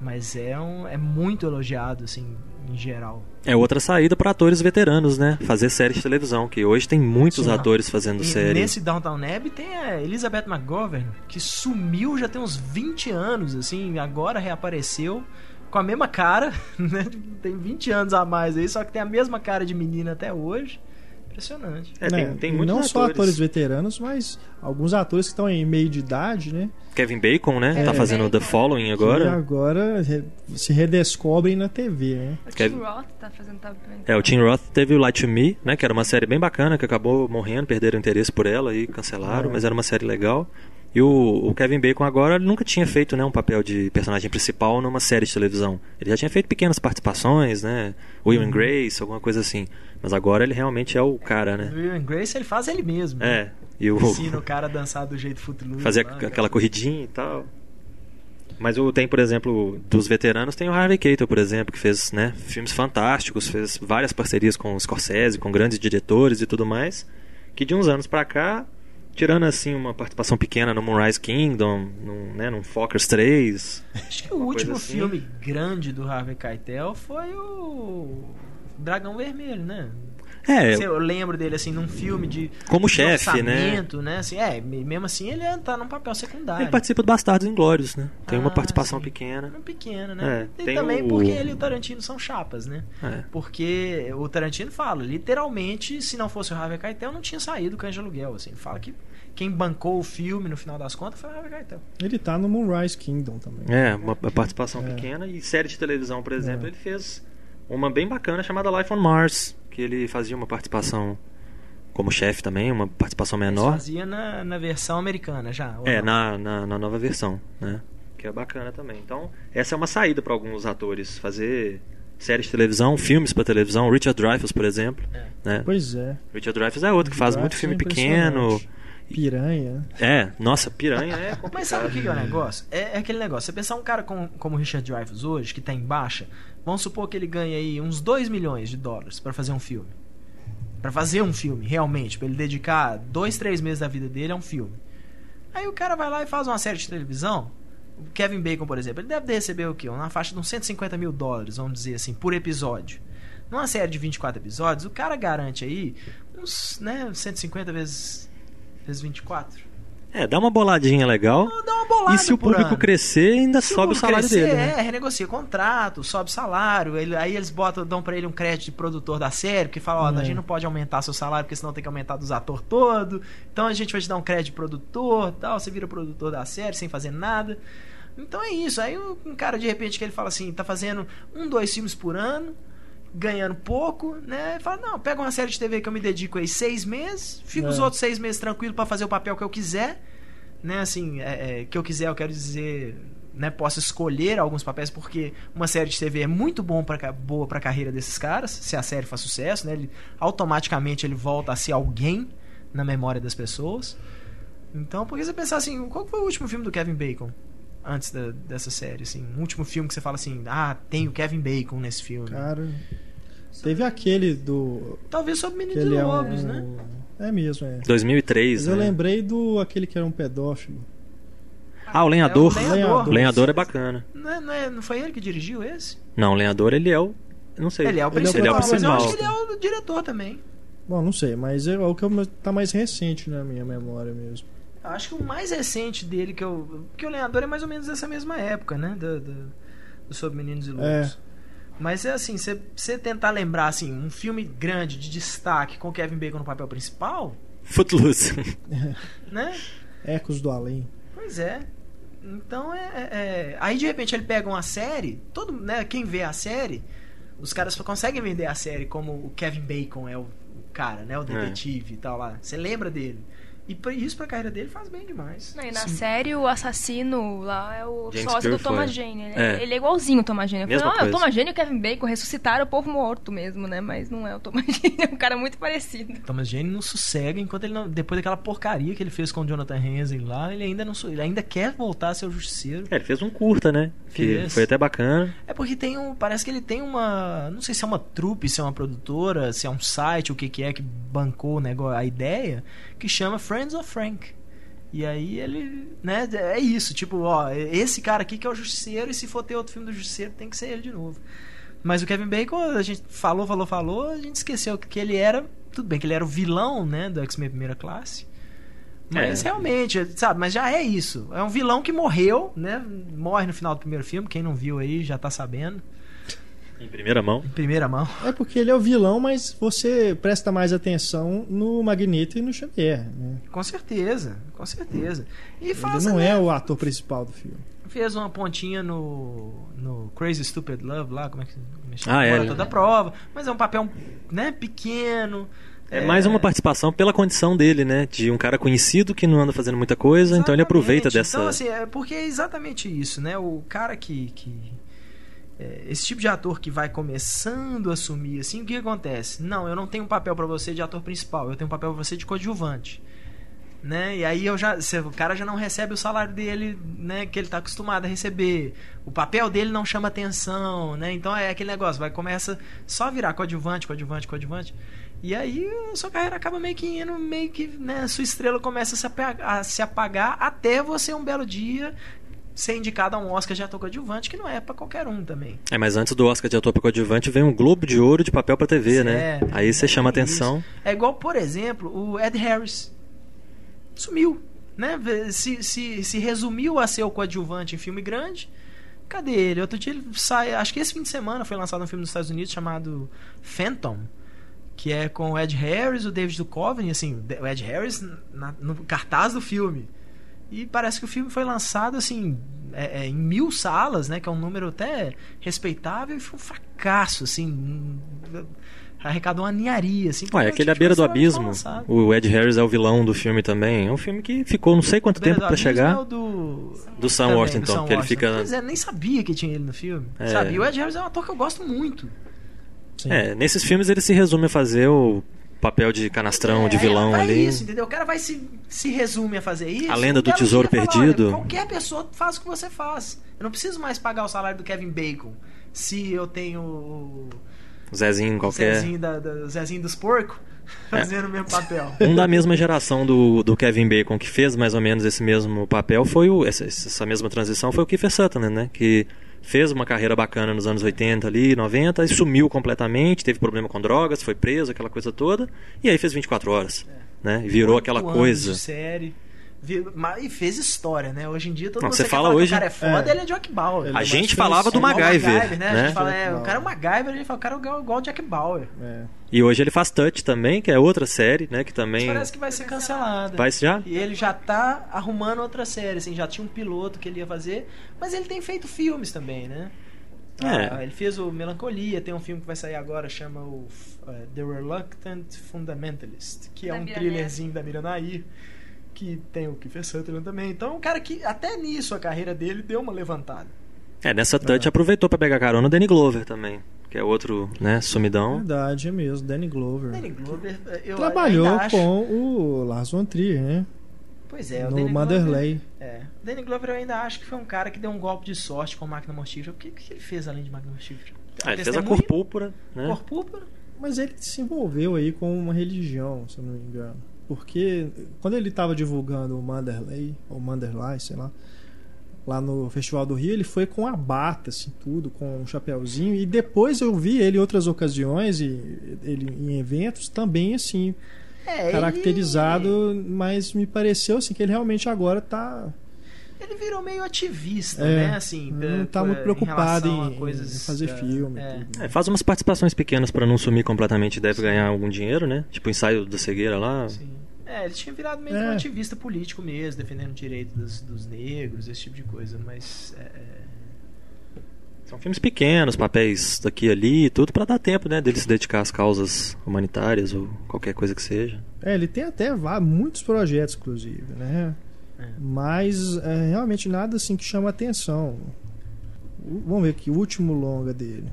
Mas é, um, é muito elogiado, assim, em geral. É outra saída para atores veteranos, né? Fazer série de televisão, que hoje tem muitos Sim. atores fazendo E série. nesse Downtown Abbey tem a Elizabeth McGovern, que sumiu já tem uns 20 anos, assim, agora reapareceu com a mesma cara, né? Tem 20 anos a mais aí, só que tem a mesma cara de menina até hoje. Impressionante. É, tem, né? tem E muitos não só atores atores. veteranos, mas alguns atores que estão em meio de idade, né? Kevin Bacon, né? É. Tá fazendo The Following agora. agora re- se redescobrem na TV, né? O Quer- Tim Roth tá fazendo tá bem. É, o Tim Roth teve o Light to Me, né? Que era uma série bem bacana, que acabou morrendo, perderam interesse por ela e cancelaram, É. mas era uma série legal. E o, o Kevin Bacon agora nunca tinha feito né, um papel de personagem principal numa série de televisão. Ele já tinha feito pequenas participações, né? Will Uhum. Grace, alguma coisa assim. Mas agora ele realmente é o cara, né? O Will and Grace ele faz ele mesmo. né? É. E o, Ensina o cara a dançar do jeito footloose. fazer lá, aquela corridinha e tal. Mas o, tem, por exemplo, dos veteranos, tem o Harvey Keitel, por exemplo, que fez né, filmes fantásticos, fez várias parcerias com o Scorsese, com grandes diretores e tudo mais, que de uns anos pra cá Tirando assim uma participação pequena no Moonrise Kingdom, num, né, num Fockers 3. Acho que o último assim. filme grande do Harvey Keitel foi o Dragão Vermelho, né? É, Eu lembro dele assim num filme de Como de chefe, né? né? Assim, é, me- mesmo assim ele tá num papel secundário. ele participa do Bastardos Inglórios, né? Tem uma Ah, participação sim. pequena. Filme pequeno, né? É, e tem também o- porque ele e o Tarantino são chapas, né? É. Porque o Tarantino fala, literalmente, se não fosse o Harvey Keitel, não tinha saído o Cães de Aluguel. Assim. Ele fala que quem bancou o filme, no final das contas, foi o Harvey Keitel. Ele tá no Moonrise Kingdom também. É, uma uma participação É. pequena. E série de televisão, por exemplo, É. ele fez uma bem bacana chamada Life on Mars, que ele fazia uma participação como chefe também, uma participação menor. fazia na, na versão americana já. É, na, na, na nova versão, né? Que é bacana também. Então, essa é uma saída para alguns atores, fazer séries de televisão, filmes para televisão. Richard Dreyfuss, por exemplo, É. né? Pois é. Richard Dreyfuss é outro que faz muito filme é pequeno. Piranha. É, nossa, piranha é complicado. Mas sabe o que é o negócio? É, é aquele negócio. Você pensar um cara com, como o Richard Dreyfuss hoje, que tá em baixa, vamos supor que ele ganha aí uns 2 milhões de dólares pra fazer um filme. Pra fazer um filme, realmente. Pra ele dedicar dois, três meses da vida dele a um filme. Aí o cara vai lá e faz uma série de televisão. O Kevin Bacon, por exemplo, ele deve receber o quê? Uma faixa de uns 150 mil dólares, vamos dizer assim, por episódio. Numa série de 24 episódios, o cara garante aí uns, né, 150 vezes, vezes 24. É, dá uma boladinha legal. Dá uma bolada E se o público ano. crescer, ainda Se sobe o público salário crescer, dele, né? É, renegocia contrato, sobe salário. ele- aí eles botam, dão pra ele um crédito de produtor da série, que fala, ó, É. a gente não pode aumentar seu salário, porque senão tem que aumentar dos atores todo. Então a gente vai te dar um crédito de produtor tal. Você vira produtor da série sem fazer nada. Então é isso. Aí um cara, de repente, que ele fala assim, tá fazendo um, dois filmes por ano, ganhando pouco, né? Fala, não, pega uma série de TV que eu me dedico aí seis meses, fico É. os outros seis meses tranquilo pra fazer o papel que eu quiser né, assim, é, é, que eu quiser, eu quero dizer, né, posso escolher alguns papéis porque uma série de TV é muito bom pra, boa para a carreira desses caras, se a série faz sucesso, né, ele automaticamente ele volta a ser alguém na memória das pessoas. Então, por que você pensar assim, qual foi o último filme do Kevin Bacon antes da- dessa série, assim, um último filme que você fala assim, ah, tem o Kevin Bacon nesse filme. Cara. Teve aquele do. Talvez sobre Que Meninos ele e é Lobos, um. né? É mesmo, é. 2003, Mas eu né? lembrei do aquele que era um pedófilo. Ah, o Lenhador. É o Lenhador. Lenhador, é bacana. Não, é- não, é- não foi ele que dirigiu esse? Não, o Lenhador, ele é o... eu Não sei. Ele é o Ele é o principal, Ele é o mas eu principal. acho que ele é o diretor também. Bom, não sei, mas é o que eu- tá mais recente na minha memória mesmo. Acho que o mais recente dele que eu. Porque o Lenhador é mais ou menos dessa mesma época, né? Do, do, do Sobre Meninos e Lobos. É. Mas é assim, você- tentar lembrar assim, um filme grande de destaque com Kevin Bacon no papel principal, Footloose. né? Ecos do Além. Pois é. Então é, é- é- Aí de repente ele pega uma série, todo, né, quem vê a série, os caras conseguem vender a série como o Kevin Bacon é o, o cara, né? O detetive e tal lá. Você lembra dele. E pra- isso pra carreira dele faz bem demais. Não, e na Sim. série, o assassino lá é o James sócio do. Thomas Jane. Ele É. ele é igualzinho o Thomas Jane. Eu falei, é o. Thomas Jane e o Kevin Bacon ressuscitaram o povo morto mesmo, né? Mas não é o Thomas Jane, é um cara muito parecido. Thomas Jane não sossega enquanto ele não. Depois daquela porcaria que ele fez com o Jonathan Hensley lá, ele ainda não ele ainda quer voltar a ser o justiceiro. É, ele fez um curta, né? Que Fez. foi até bacana. É porque tem um. Parece que ele tem uma. Não sei se é uma trupe, se é uma produtora, se é um site, o que, que é que bancou o negócio, a ideia, que chama Friends of Frank. E aí ele. né, é isso, tipo, ó, esse cara aqui que é o justiceiro, e se for ter outro filme do justiceiro, tem que ser ele de novo. Mas o Kevin Bacon, a gente falou, falou, falou, a gente esqueceu que ele era. Tudo bem que ele era o vilão, né, do X-Men Primeira Classe. Mas É. realmente, sabe, mas já é isso. É um vilão que morreu, né? Morre no final do primeiro filme. Quem não viu aí já tá sabendo. Em primeira mão. Em primeira mão. É porque ele é o vilão, mas você presta mais atenção no Magneto e no Xavier. Né? Com certeza, com certeza. E faz, ele não né, é o ator principal do filme. fez uma pontinha no, no Crazy Stupid Love lá, como é que como é que chama? Ah, é. Toda a prova. Mas é um papel, né, pequeno. É mais uma participação pela condição dele, né? De um cara conhecido que não anda fazendo muita coisa, então ele aproveita Exatamente. dessa. Então, assim, é porque é exatamente isso, né? O cara que. que é, esse tipo de ator que vai começando a assumir, assim, o que acontece? Não, eu não tenho um papel pra você de ator principal, eu tenho um papel pra você de coadjuvante. né? E aí eu já, o cara já não recebe o salário dele, né, que ele tá acostumado a receber. O papel dele não chama atenção, né? Então é aquele negócio, vai começa só a virar coadjuvante, coadjuvante, coadjuvante. E aí a sua carreira acaba meio que indo, meio que, né, sua estrela começa a se apagar, a se apagar até você um belo dia ser indicado a um Oscar de ator coadjuvante, que não é para qualquer um também. É, mas antes do Oscar de ator coadjuvante vem um Globo de Ouro de papel para TV, É, né? Aí você chama atenção. Isso. É igual, por exemplo, o Ed Harris. Sumiu. Né? Se, se, se resumiu a ser o coadjuvante em filme grande. Cadê ele? Outro dia ele sai. Acho que esse fim de semana foi lançado um filme nos Estados Unidos chamado Phantom. Que é com o Ed Harris, o David Duchovny, assim, o Ed Harris na, no cartaz do filme. E parece que o filme foi lançado assim é, é, em mil salas, né? Que é um número até respeitável e foi um fracasso, assim. Arrecadou uma ninharia, assim. Ué, aquele A Beira do Abismo. O Ed Harris é o vilão do filme também. É um filme que ficou não sei quanto tempo para chegar. É o do... do Sam também, Worthington, do Sam que ele Worthington. fica. Pois é, nem sabia que tinha ele no filme. É. Sabe? E o Ed Harris é um ator que eu gosto muito. Sim. É, nesses filmes ele se resume a fazer o papel de canastrão, de É, vilão vai ali. isso, entendeu? O cara vai se, se resume a fazer isso. A lenda do tesouro perdido. "Olha, qualquer pessoa faz o que você faz. Eu não preciso mais pagar o salário do Kevin Bacon se eu tenho o Zezinho qualquer. Zezinho, da, da- Zezinho dos porcos fazendo o mesmo papel. Um da mesma geração do, do Kevin Bacon que fez mais ou menos esse mesmo papel foi o, essa, essa mesma transição foi o Kiefer Sutherland, né? Que fez uma carreira bacana nos anos 80 ali, 90 e sumiu completamente, teve problema com drogas, foi preso, aquela coisa toda, e aí fez 24 horas, né? E virou aquela coisa. De série. Mas- E fez história, né? Hoje em dia todo Não, mundo você fala hoje- que o cara é foda, É. ele é Jack Bauer. Ele A é gente falava do. É o MacGyver, né? A né? gente fala, é, o cara é o MacGyver, a gente fala, o cara é igual, o Jack Bauer. É. E hoje ele faz Touch também, que é outra série, né? Que também Parece que vai ser cancelada. vai já. E ele já tá arrumando outra série, assim, já tinha um piloto que ele ia fazer, mas ele tem feito filmes também, né? É. Ah, ele fez o Melancolia, tem um filme que vai sair agora, chama o eh, The Reluctant Fundamentalist, que é um thrillerzinho da Mira Nair, que tem o Kiefer Sutherland também. Então, é um cara que até nisso a carreira dele deu uma levantada. É, nessa Touch aproveitou pra pegar carona o Danny Glover também, que é outro, né, sumidão. Verdade, é mesmo. Danny Glover. Danny Glover, eu Trabalhou ainda acho- com o Lars von Trier, né? Pois é, o no Danny Manderley. Glover, é. O Danny Glover eu ainda acho que foi um cara que deu um golpe de sorte com máquina mortífera. O que, que ele fez além de máquina mortífera? Ah, ele fez a Testemunho, cor púrpura, né? Cor púrpura. Mas ele se envolveu aí com uma religião, se eu não me engano. Porque quando ele estava divulgando o Manderley, ou Manderley, sei lá, lá no Festival do Rio, ele foi com a bata, assim, tudo, com um chapéuzinho. E depois eu vi ele em outras ocasiões, e ele em eventos, também assim, É, caracterizado, mas me pareceu assim que ele realmente agora tá Ele, virou meio ativista, É, né? Assim, não tá muito preocupado a em- coisas, em fazer é, filme é. tudo. É, faz umas participações pequenas pra não sumir completamente, deve ganhar algum dinheiro, né? Tipo o ensaio da cegueira lá. Sim. É, ele tinha virado meio que É. um ativista político mesmo, defendendo o direito dos, dos negros, esse tipo de coisa, mas. é, São filmes pequenos, papéis daqui e ali, tudo pra dar tempo, né, dele se dedicar às causas humanitárias ou qualquer coisa que seja. É, ele tem até muitos projetos, inclusive, né? É. Mas é, realmente nada assim que chama atenção. O- Vamos ver aqui, o último longa dele.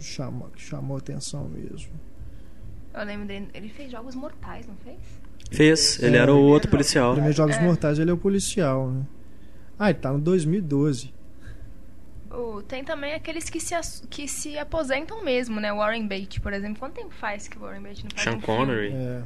Chama, que chamou atenção mesmo. Eu lembro dele. Ele fez Jogos Mortais, não fez? Fez, ele É, era o outro é policial. Primeiros Jogos É. Mortais, ele é o policial, né? Ah, ele tá no 2012. O- tem também aqueles que se, as- que se aposentam mesmo, né? Warren Beatty, por exemplo. Quanto tempo faz que o Warren Beatty não faz Sean um Connery. É,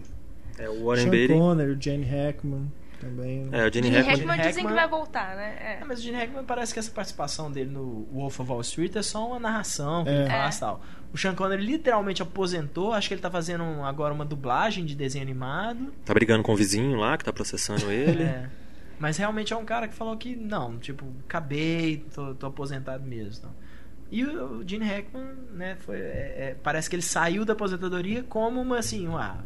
É, o Warren Sean Beatty. Connery, o Jane Hackman também. É, o Gene Gene Hackman. Hackman dizem que Hackman- vai voltar, né? É, É. mas o Gene Hackman parece que essa participação dele no Wolf of Wall Street é só uma narração que ele É. faz e tal. O Sean Connery literalmente aposentou, acho que ele tá fazendo agora uma dublagem de desenho animado. Tá brigando com o vizinho lá que tá processando ele. É. Mas realmente é um cara que falou que não, tipo, acabei, tô, tô aposentado mesmo. não. E o, Gene Hackman, né, foi, é- é, parece que ele saiu da aposentadoria como uma assim, ah,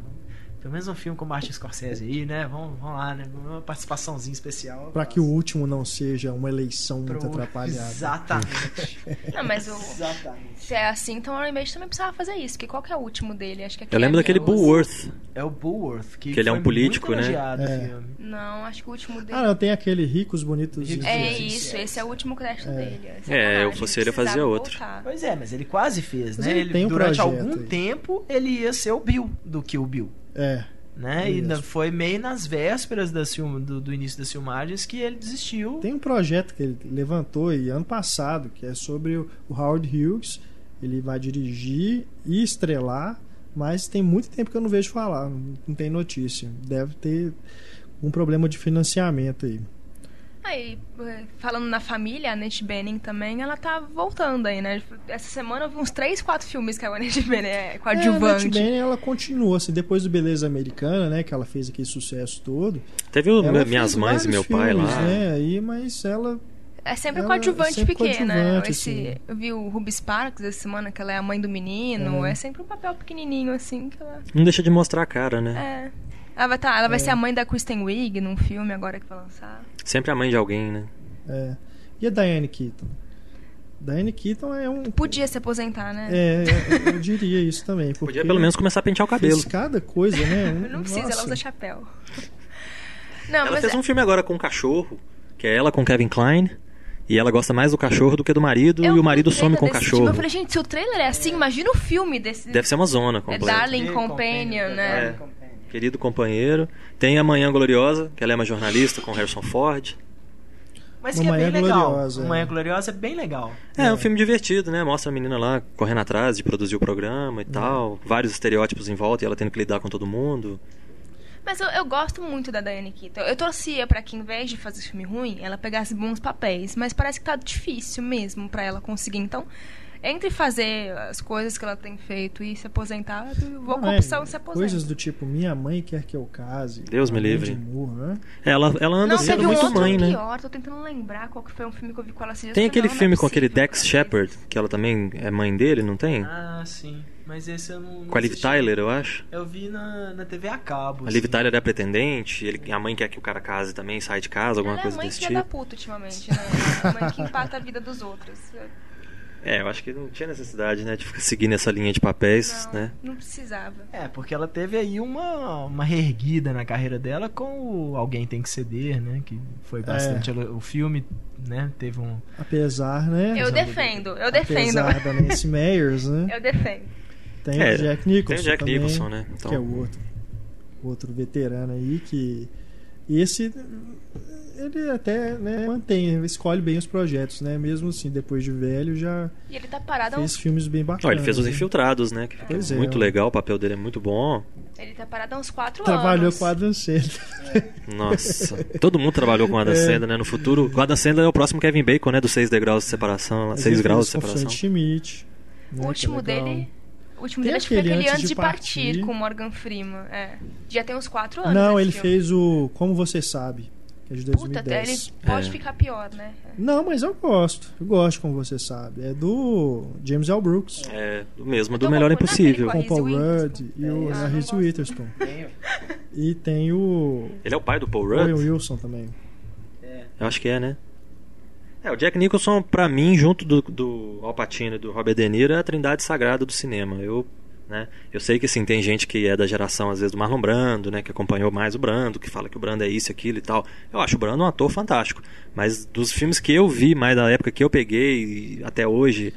pelo menos um filme com o Martin Scorsese aí, né? Vamos, vamos lá, né? Uma participaçãozinha especial. Pra que o último não seja uma eleição muito Pro- atrapalhada. Exatamente. Não, mas o, Exatamente. se é assim, então o Beatty também precisava fazer isso. Porque qual que é o último dele? Acho que é Eu lembro daquele Bull Bullworth. É o Bullworth, que, Que ele é um político, muito né? É. Não, acho que o último dele. Ah, não, tem aquele Ricos Bonitos Ricos e É isso, esse é o último crédito dele. É, Sacanagem, eu fosse ele, precisava outro. Pois é, mas ele quase fez, Mas né? ele Ele, tem um durante projeto algum aí. tempo ele ia ser o Bill do que o Bill. É. né? E na- foi meio nas vésperas das film- do, do início das filmagens que ele desistiu. Tem um projeto que ele levantou aí ano passado, que é sobre o o Howard Hughes. Ele vai dirigir e estrelar, mas tem muito tempo que eu não vejo falar, não não tem notícia. Deve ter um problema de financiamento aí. Aí, eh, falando na família, a Annette Bening também, ela tá voltando aí, né? Essa semana eu vi uns 3, 4 filmes que a Annette Bening é É, a coadjuvante. Annette Bening, ela continua, assim, depois do Beleza Americana, né, que ela fez aquele sucesso todo. Teve o Minhas Mães e Meu vários Pai filmes, lá. Né, aí, mas ela É sempre Ela coadjuvante é sempre pequena. coadjuvante, Esse, assim. Eu vi o Ruby Sparks essa semana, que ela é a mãe do menino. É. É, sempre um papel pequenininho, assim, que ela... Não deixa de mostrar a cara, né? É. Ela vai, tá, ela vai É. ser a mãe da Kristen Wiig num filme agora que vai lançar. Sempre a mãe de alguém, né? é. E a Diane Keaton? Diane Keaton é um Podia se aposentar, né? É, eu, eu diria isso também. Podia pelo menos começar a pentear o cabelo. Fez cada coisa, né? Não precisa, ela Nossa. usa chapéu. Não, Ela mas fez é- um filme agora com um cachorro, que é ela com Kevin Klein. E ela gosta mais do cachorro do que do marido, eu e o marido some com o cachorro. Tipo, eu falei, gente, se o trailer é assim, imagina o filme desse. Deve ser uma zona é completa. Darling Companion, né? É. Querido companheiro. Tem a Manhã Gloriosa, que ela é uma jornalista com Harrison Ford. Mas Uma que é bem Manhã legal. Gloriosa, Uma é. Manhã Gloriosa é bem legal. É, um filme divertido, né? Mostra a menina lá correndo atrás de produzir o programa e tal. Vários estereótipos em volta e ela tendo que lidar com todo mundo. Mas eu, eu gosto muito da Diane Keaton. Eu torcia pra que, em vez de fazer filme ruim, ela pegasse bons papéis. Mas parece que tá difícil mesmo pra ela conseguir. Então, entre fazer as coisas que ela tem feito e se aposentar, eu vou com é, opção se aposentar. Coisas do tipo, minha mãe quer que eu case. Deus me livre. de né? Ela, ela anda Não, sendo teve um muito outro mãe, né? pior. Tô tentando lembrar qual que foi um filme que eu vi com ela dias. Tem aquele não, não é filme com aquele Dex cara. Shepard, que ela também é mãe dele, não tem? Ah, sim. Mas esse eu não. não Com a Liv. Tyler, eu acho. Eu vi na, na TV a cabo. A Liv assim. Tyler é a pretendente, ele, a mãe quer que o cara case também, sai de casa, alguma Ela coisa é mãe desse filha da tipo. puta ultimamente, né? A mãe que empata a vida dos outros. É, eu acho que não tinha necessidade, né, de ficar seguindo essa linha de papéis, Não, né? não precisava. É, porque ela teve aí uma, uma reerguida na carreira dela com o Alguém Tem Que Ceder, né? Que foi bastante. ela- o filme, né? Teve um. Apesar, né? Eu defendo, eu defendo. Apesar da Nancy Meyers, né? Eu defendo. Tem É, o Jack Nicholson. tem o Jack também, Nicholson, né? Então- Que é o outro, outro veterano aí que. Esse. Ele até né, mantém, escolhe bem os projetos, né? Mesmo assim, depois de velho, já E ele tá parado há uns fez filmes bem bacanas. Ó, ele fez os né? Infiltrados, né? Que Pois é, muito legal, o papel dele é muito bom. Ele tá parado há uns quatro Trabalhou anos. com a Adam Sandler. Nossa, todo mundo trabalhou com o Adam É. Sandler, né? No futuro, o Adam Sandler é o próximo Kevin Bacon, né? Dos seis degraus de separação, Mas 6 ele graus de fez separação. Schmidt. né, O é último dele. O último dele acho que foi aquele Antes de partir, Partir. com o Morgan Freeman. É. Já tem uns quatro anos. Não, ele filme. fez o Como Você Sabe, que é de Puta, até 2010. ele pode É. ficar pior, né? Não, mas eu gosto. Eu gosto, como você sabe. É do James L. Brooks. É, do mesmo, do tô Melhor Impossível. Com a o Paul Rudd e o Ah, a não Reese. Witherspoon. E tem o Ele é o pai do Paul Rudd? Wilson também. Eu acho que é, né? É, o Jack Nicholson, pra mim, junto do, do Al Pacino e do Robert De Niro, é a trindade sagrada do cinema. Eu, né, eu sei que, assim, tem gente que é da geração, às vezes, do Marlon Brando, né, que acompanhou mais o Brando, que fala que o Brando é isso, aquilo e tal. Eu acho o Brando um ator fantástico. Mas dos filmes que eu vi, mais da época que eu peguei até hoje,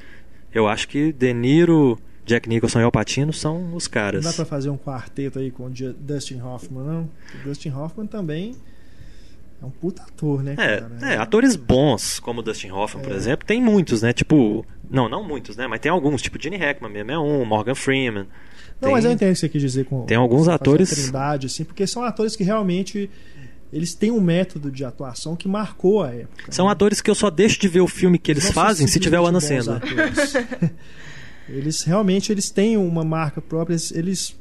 eu acho que De Niro, Jack Nicholson e Al Pacino são os Não caras. dá pra fazer um quarteto aí com o Dustin Hoffman, não? O Dustin Hoffman também é um puta ator, né, É, é, atores bons, como o Dustin Hoffman, por É. exemplo, tem muitos, né? Tipo. Não, não muitos, né? Mas tem alguns, tipo Gene Hackman mesmo é um, Morgan Freeman. Não, tem- mas eu entendo o que você quis dizer com tem alguns atores- trindade, assim, porque são atores que realmente eles têm um método de atuação que marcou a época. São né? atores que eu só deixo de ver o filme que eles fazem se tiver o simplesmente Sandler. eles realmente eles têm uma marca própria, eles, eles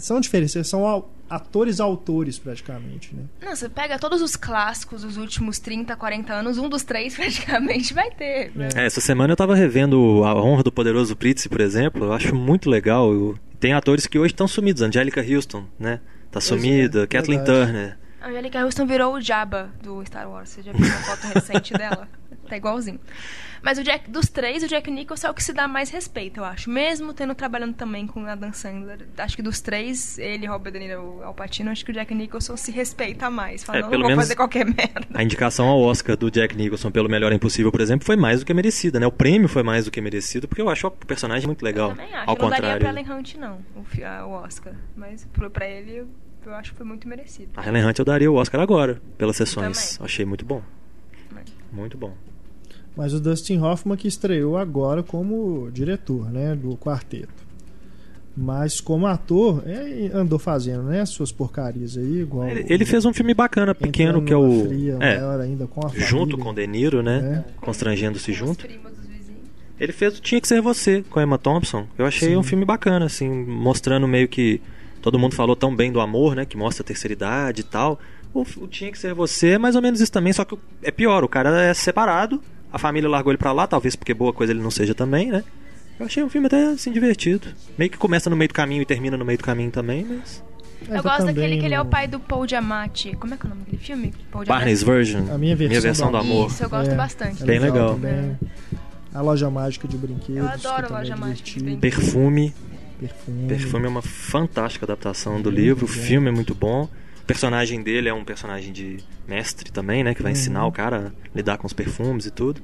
são diferentes, eles são atores autores praticamente, né? Não, você pega todos os clássicos dos últimos 30, 40 anos, um dos três praticamente vai ter. né? É, essa semana eu tava revendo A Honra do Poderoso Pritz, por exemplo. Eu acho muito legal. Eu- Tem atores que hoje estão sumidos. Angélica Houston, né? Tá Pois sumida. é, Kathleen verdade. Turner. A Angelica Houston virou o Jabba do Star Wars. Você já viu uma foto recente dela? Tá igualzinho. Mas o Jack, dos três, o Jack Nicholson é o que se dá mais respeito, eu acho. Mesmo tendo trabalhando também com a Dan Sandler. Acho que dos três, ele, Robert De Niro Al Pacino, acho que o Jack Nicholson se respeita mais. Fala, É, não, vou fazer qualquer merda. A indicação ao Oscar do Jack Nicholson pelo Melhor Impossível, por exemplo, foi mais do que merecida, né? O prêmio foi mais do que merecido, porque eu acho o personagem muito legal. Eu também acho. Ao eu não daria contrário. pra Ellen Hunt, não, o, o Oscar. Mas pra ele, Eu acho que foi muito merecido. A Helen Hunt eu daria o Oscar agora, pelas sessões. Também. Achei muito bom. Também. Muito bom. Mas o Dustin Hoffman que estreou agora como diretor, né, do quarteto. Mas como ator, é, andou fazendo, né, suas porcarias aí, igual Ele, ele fez um filme bacana, pequeno, que é o. fria É, maior ainda com a junto família. com o De Niro, né? É. Constrangendo-se junto. Ele fez o Tinha Que Ser Você, com a Emma Thompson. Eu achei Sim. um filme bacana, assim, mostrando meio que. Todo mundo falou tão bem do amor, né? Que mostra a terceira idade e tal. O, o Tinha Que Ser Você é mais ou menos isso também, só que é pior. O cara é separado, a família largou ele pra lá, talvez porque boa coisa ele não seja também, né? Eu achei um filme até, assim, divertido. Meio que começa no meio do caminho e termina no meio do caminho também, mas... É, Eu tá gosto daquele que ele é o pai do Paul Giamatti. Como é que é o nome daquele filme? Paul Barney's Version. A minha versão do do amor. Isso, eu gosto É, bastante. é Bem legal. também. A loja mágica de brinquedos. Eu adoro a Loja também é Mágica de. Brinquedos. Perfume. Perfume. Perfume é uma fantástica adaptação do livro. O filme é muito bom. O personagem dele é um personagem de mestre também, né? Que vai Uhum. ensinar o cara a lidar com os perfumes e tudo.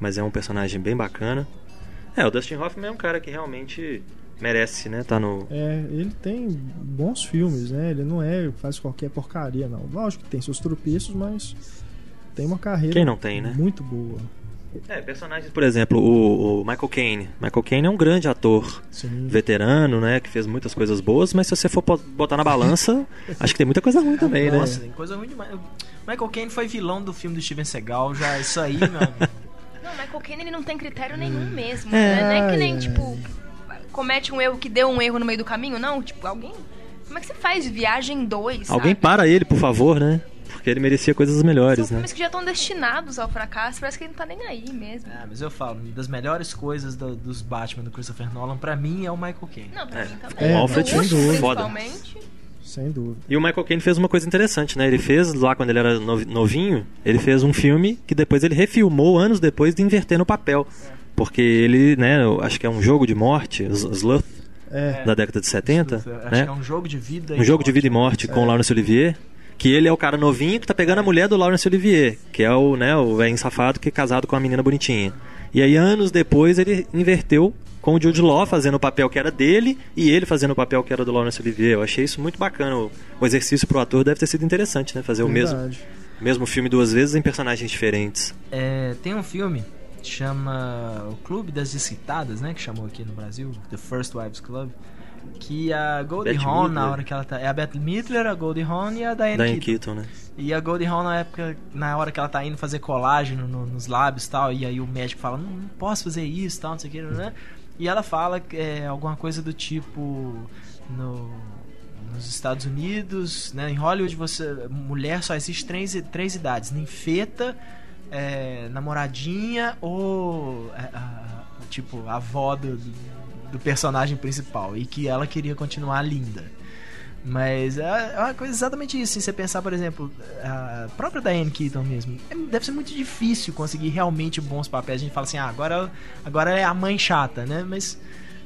Mas é um personagem bem bacana. É, o Dustin Hoffman é um cara que realmente merece, né? Tá no. É, ele tem bons filmes, né? Ele não é faz qualquer porcaria, não. Lógico que tem seus tropeços, mas tem uma carreira Quem não tem, né? muito boa. É, personagens, por exemplo, o, o Michael Caine. Michael Caine é um grande ator Sim. veterano, né? Que fez muitas coisas boas, mas se você for botar na balança, acho que tem muita coisa ruim também, né? Nossa, tem coisa ruim demais. Michael Caine foi vilão do filme do Steven Seagal, já isso aí, meu amigo. Não, Michael Caine ele não tem critério nenhum mesmo. É. né? Não é que nem, Ai, tipo, comete um erro que deu um erro no meio do caminho, não. Tipo, alguém. Como é que você faz Viagem 2? Alguém sabe? para ele, por favor, né? Porque ele merecia coisas São melhores, né? filmes que já estão destinados ao fracasso, parece que ele não tá nem aí mesmo. Ah, mas eu falo, uma das melhores coisas do- dos Batman do Christopher Nolan, pra mim, é o Michael Caine. Não, pra É. mim também. É, O Alfred último, sem dúvida. principalmente. Sem dúvida. E o Michael Caine fez uma coisa interessante, né? Ele fez lá quando ele era novi- novinho, ele fez um filme que depois ele refilmou anos depois de inverter no papel. Porque ele, né, eu acho que é um jogo de morte, S- Sloth, É, da década de 70, Acho né? que é um jogo de vida e Um jogo de vida e morte. morte com o Laurence Olivier. Que ele é o cara novinho que tá pegando a mulher do Laurence Olivier, que é o, né, o velho safado que é casado com a menina bonitinha. E aí, anos depois, ele inverteu com o Jude Law fazendo o papel que era dele e ele fazendo o papel que era do Laurence Olivier. Eu achei isso muito bacana. O, o exercício pro ator deve ter sido interessante, né? Fazer o mesmo, verdade. mesmo filme duas vezes em personagens diferentes. É, tem um filme que chama O Clube das Excitadas, né? Que chamou aqui no Brasil, The First Wives Club. Que a Goldie Hawn, na hora que ela tá. É a Beth Midler, a Goldie Hawn e a Diane, Diane Keaton. Keaton, né? E a Goldie Hawn, na época, na hora que ela tá indo fazer colágeno no- nos lábios e tal, e aí o médico fala, não, não posso fazer isso tal, não sei o que, né? E ela fala é, alguma coisa do tipo. No, nos Estados Unidos, né, em Hollywood, você, mulher só existe três, três idades: ninfeta, é, namoradinha ou é, a- tipo a avó do, do personagem principal. E que ela queria continuar linda. Mas é é uma coisa exatamente isso. Se você pensar, por exemplo, a própria Diane Keaton mesmo, é- deve ser muito difícil conseguir realmente bons papéis. A gente fala assim, ah, agora, agora é a mãe chata, né? Mas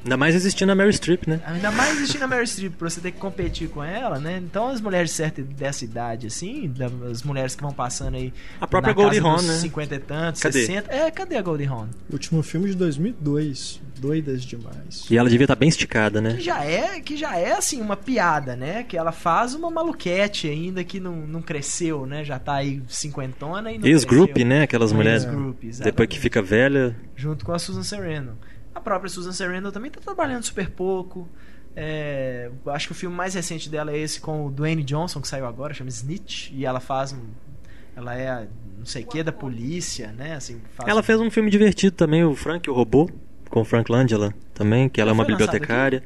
Ainda mais existindo a Mary Streep, né? ainda mais existindo a Meryl Streep pra você ter que competir com ela, né? Então as mulheres de certa dessa idade, assim, as mulheres que vão passando aí. A própria na casa Goldie Hawn, dos né? 50 e tantos, Cadê? 60. É, cadê a Goldie Hawn? Último filme de 2002. Doidas demais. E ela devia estar bem esticada, né? Que já é, que já é assim, uma piada, né? Que ela faz uma maluquete ainda que não, não cresceu, né? Já tá aí cinquentona e não Ex-group, né? Aquelas mulheres. Ex-group, Depois que fica velha. Junto com a Susan Sarandon. A própria Susan Sarandon também tá trabalhando super pouco. É, acho que o filme mais recente dela é esse com o Dwayne Johnson, que saiu agora, chama Snitch. E ela faz um... Ela é a não sei o que da polícia, né? Assim, Ela fez um filme divertido também, o Frank e o Robô, com o Frank Langella também, que ela é Já uma foi lançado bibliotecária.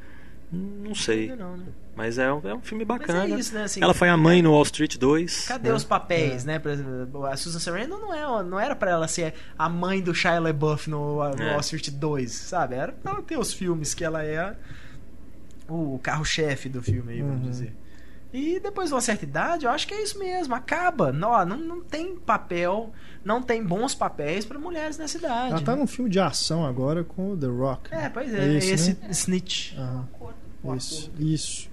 Não sei, Ainda não, né? Mas é um, é um filme Mas bacana. é isso, né? Assim, ela foi a mãe no Wall Street 2. Cadê né? os papéis, né? Por exemplo, a Susan Sarandon não, é, não era pra ela ser a mãe do Shia LaBeouf no, no É. Wall Street 2, sabe? Era pra ela ter os filmes que ela é o carro-chefe do filme aí, vamos Uhum. dizer. E depois de uma certa idade, eu acho que é isso mesmo, acaba. Não, não, não tem papel, não tem bons papéis pra mulheres nessa idade. Ela tá né? num filme de ação agora com o The Rock. É, pois é, É esse, esse, né? Snitch. Isso, isso.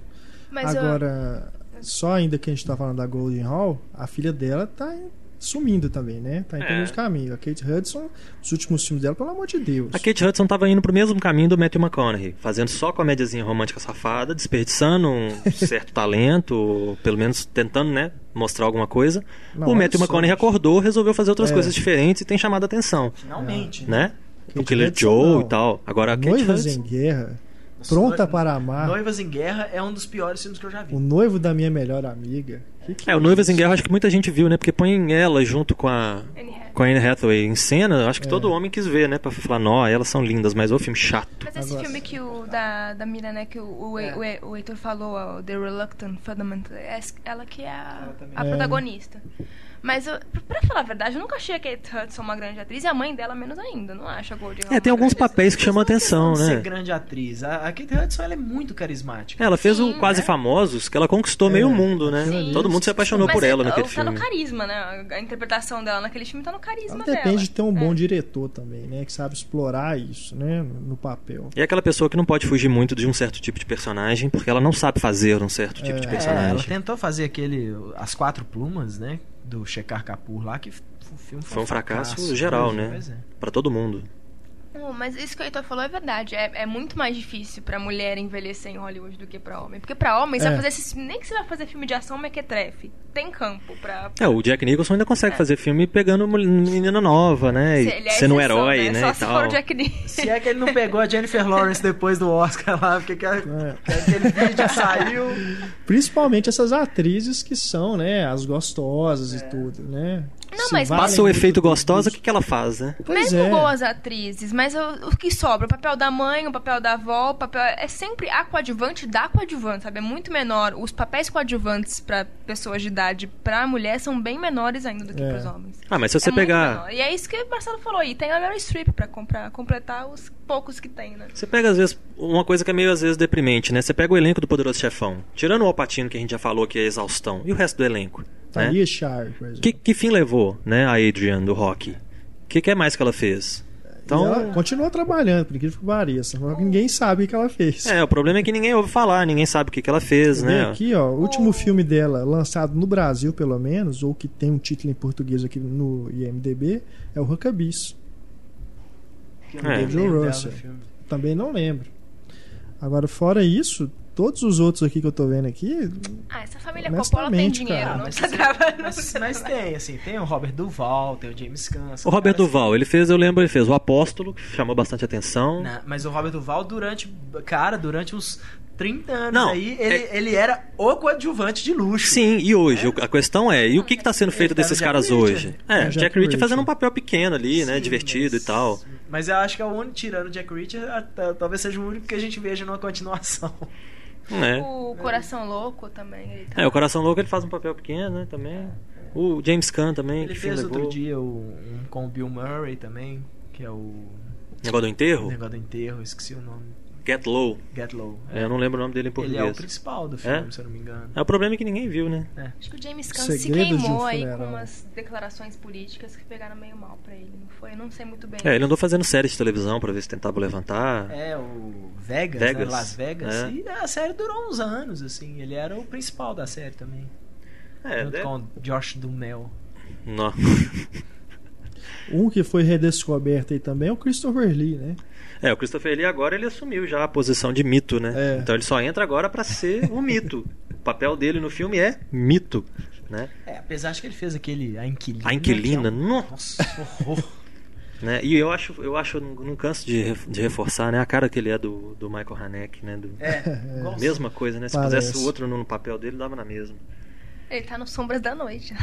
Mas eu- Agora, só ainda que a gente tá falando da Golden Hall, a filha dela tá sumindo também, né? Tá indo É. nos caminhos. A Kate Hudson, os últimos filmes dela, pelo amor de Deus. A Kate Hudson tava indo pro mesmo caminho do Matthew McConaughey, fazendo só comédiazinha romântica safada, desperdiçando um certo talento, ou pelo menos tentando, né, mostrar alguma coisa. Não, o Matthew McConaughey acordou, resolveu fazer outras É. coisas diferentes e tem chamado a atenção, Finalmente. né? O Kate Killer Hudson, Joe não. e tal. Agora a Kate Noivas Hudson... em Guerra, Pronta Noi- para Amar, Noivas em Guerra é um dos piores filmes que eu já vi. O Noivo da Minha Melhor Amiga. Que que É, o Noivas em Guerra acho que muita gente viu, né? Porque põe ela junto com a... Anne Hathaway. Com a Anne Hathaway em cena, acho que É. todo homem quis ver, né? Pra falar, nó, elas são lindas, mas o filme chato. Mas esse Agora- filme que o da, da Mira, né, que o, o, É. o, o Heitor falou, The Reluctant Fundament, é ela que é a, a É. protagonista. Mas, eu, pra falar a verdade, eu nunca achei a Kate Hudson uma grande atriz e a mãe dela menos ainda. Não acho a Goldie É, tem alguns papéis que chamam é atenção, de ser né? grande atriz. A, a Kate Hudson ela é muito carismática. Ela fez o Sim, Quase né? Famosos, que ela conquistou É, meio mundo, né? Sim. Todo mundo se apaixonou Mas por é- ela naquele tá filme. no carisma, né? A interpretação dela naquele filme tá no carisma Ela dela. depende de ter um bom É. diretor também, né? Que sabe explorar isso, né? No papel. E é aquela pessoa que não pode fugir muito de um certo tipo de personagem, porque ela não sabe fazer um certo tipo de É, É, ela personagem. tentou fazer aquele As Quatro Plumas, né? Do Shekhar Kapoor lá, que f- o filme foi, Foi um fracasso geral, né? É. Pra todo mundo. Não, mas isso que o Heitor falou é verdade. É, é muito mais difícil pra mulher envelhecer em Hollywood do que pra homem. Porque pra homem, você É. vai fazer esses, nem que você vai fazer filme de ação mequetrefe. Tem campo pra. É, o Jack Nicholson ainda consegue fazer filme pegando mul- menina nova, né? E Se- ele é sendo um exceção, herói, né? Só e se tal. for o Jack Nicholson. Se é que ele não pegou a Jennifer Lawrence depois do Oscar lá, porque que, a- É. que aquele vídeo saiu. Principalmente essas atrizes que são, né? As gostosas e tudo, né? Não, mas- Passa o efeito do- gostosa, o que, que ela faz, né? Pois Mesmo é. boas atrizes, mas o, o que sobra? O papel da mãe, o papel da avó, o papel. É sempre a coadjuvante da coadjuvante, sabe? É muito menor. Os papéis coadjuvantes pra pessoas de idade pra mulher são bem menores ainda do que É. pros homens. Ah, mas se você É pegar. E é isso que o Marcelo falou aí. Tem a Meryl Streep pra comprar, completar os poucos que tem, né? Você pega, às vezes, uma coisa que é meio, às vezes, deprimente, né? Você pega o elenco do Poderoso Chefão, tirando o Alpatino, que a gente já falou que é exaustão, e o resto do elenco, né? Thalia Shire, por exemplo. Que, que fim levou, né, a Adrian do rock? O que, que é mais que ela fez? E ela Então, continua trabalhando, por incrível que pareça. Ninguém sabe o que ela fez. é, o problema é que ninguém ouve falar, ninguém sabe o que, que ela fez, Vê né? aqui, ó, o último filme dela, lançado no Brasil, pelo menos, ou que tem um título em português aqui no IMDB, é o Huckabees. Que eu É. Joe dela Russell. Também não lembro. Agora, fora isso, todos os outros aqui que eu tô vendo aqui, Ah, essa família Coppola tem dinheiro, cara. não mas, tá mas, mas tem, assim, tem o Robert Duval, tem o James Caan. O Robert Duval, ele fez, eu lembro, ele fez o Apóstolo, que chamou bastante atenção. Não, mas o Robert Duval, durante. Cara, durante uns 30 anos Não, aí, ele, é- ele era o coadjuvante de luxo. Sim, e hoje? A questão é, e o que está sendo feito tá desses caras Reacher. hoje? É, É, Jack, Jack Reacher fazendo um papel pequeno ali, né? Sim, Divertido mas- e tal. Mas eu acho que é o único, tirando o Jack Reacher, talvez seja o único que a gente veja numa continuação. É. O Coração Louco também. Ele tá... É, o Coração Louco ele faz um papel pequeno, né? Também. O James Caan também, Ele fez levou. outro dia o- um com o Bill Murray também, que é o Negócio do enterro? negócio do enterro, esqueci o nome. Get Low. Get Low. É, eu não lembro o nome dele em Ele português. é o principal do filme, É? se eu não me engano. É, o problema é que ninguém viu, né? Acho que o James Caan se de um queimou aí com umas declarações políticas que pegaram meio mal pra ele, não foi? Eu não sei muito bem. É, ele andou fazendo séries de televisão pra ver se tentava levantar. É, o Vegas, Vegas, Né? Las Vegas. é. E a série durou uns anos, assim. Ele era o principal da série também. É, junto né? com o Josh Dumel. Não. um que foi redescoberto aí também é o Christopher Lee, né? É, o Christopher Lee agora ele assumiu já a posição de mito, né? É. Então ele só entra agora pra ser um mito. O papel dele no filme é mito, né? É, apesar de que ele fez aquele A Inquilina. A Inquilina, que é um- no- Nossa, horror. né? E eu acho, eu acho, não, canso de, de reforçar, né? A cara que ele é do, do Michael Haneke, né? Do, É, mesma coisa, né? Se Parece. pusesse o outro no, no papel dele, dava na mesma. Ele tá no Sombras da Noite.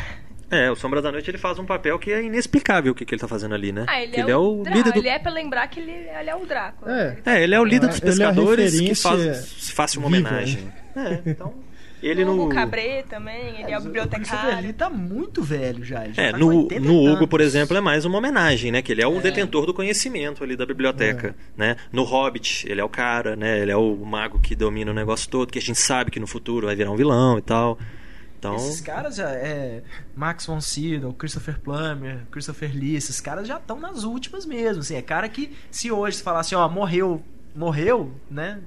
É, o Sombra da Noite ele faz um papel que é inexplicável o que, que ele tá fazendo ali, né? Ah, ele, Que é, o, Drá- líder do Ele é pra lembrar que ele, ele é o Drácula. É. Ele É, ele é o líder dos Ele é pescadores que faz, faz uma viva, homenagem. É, então. Ele o no. Hugo Cabré também, ele é o Mas o bibliotecário. tá muito velho já. ele já É, tá no, com 80 no Hugo, por exemplo, é mais uma homenagem, né? Que ele é o detentor do conhecimento ali da biblioteca, né? No Hobbit, ele é o cara, né? Ele é o mago que domina o negócio todo, que a gente sabe que no futuro vai virar um vilão e tal. Então, Esses caras já é Max von Sydow, Christopher Plummer, Christopher Lee, esses caras já estão nas últimas mesmo, assim, é cara que se hoje se falasse, ó, morreu, morreu, né?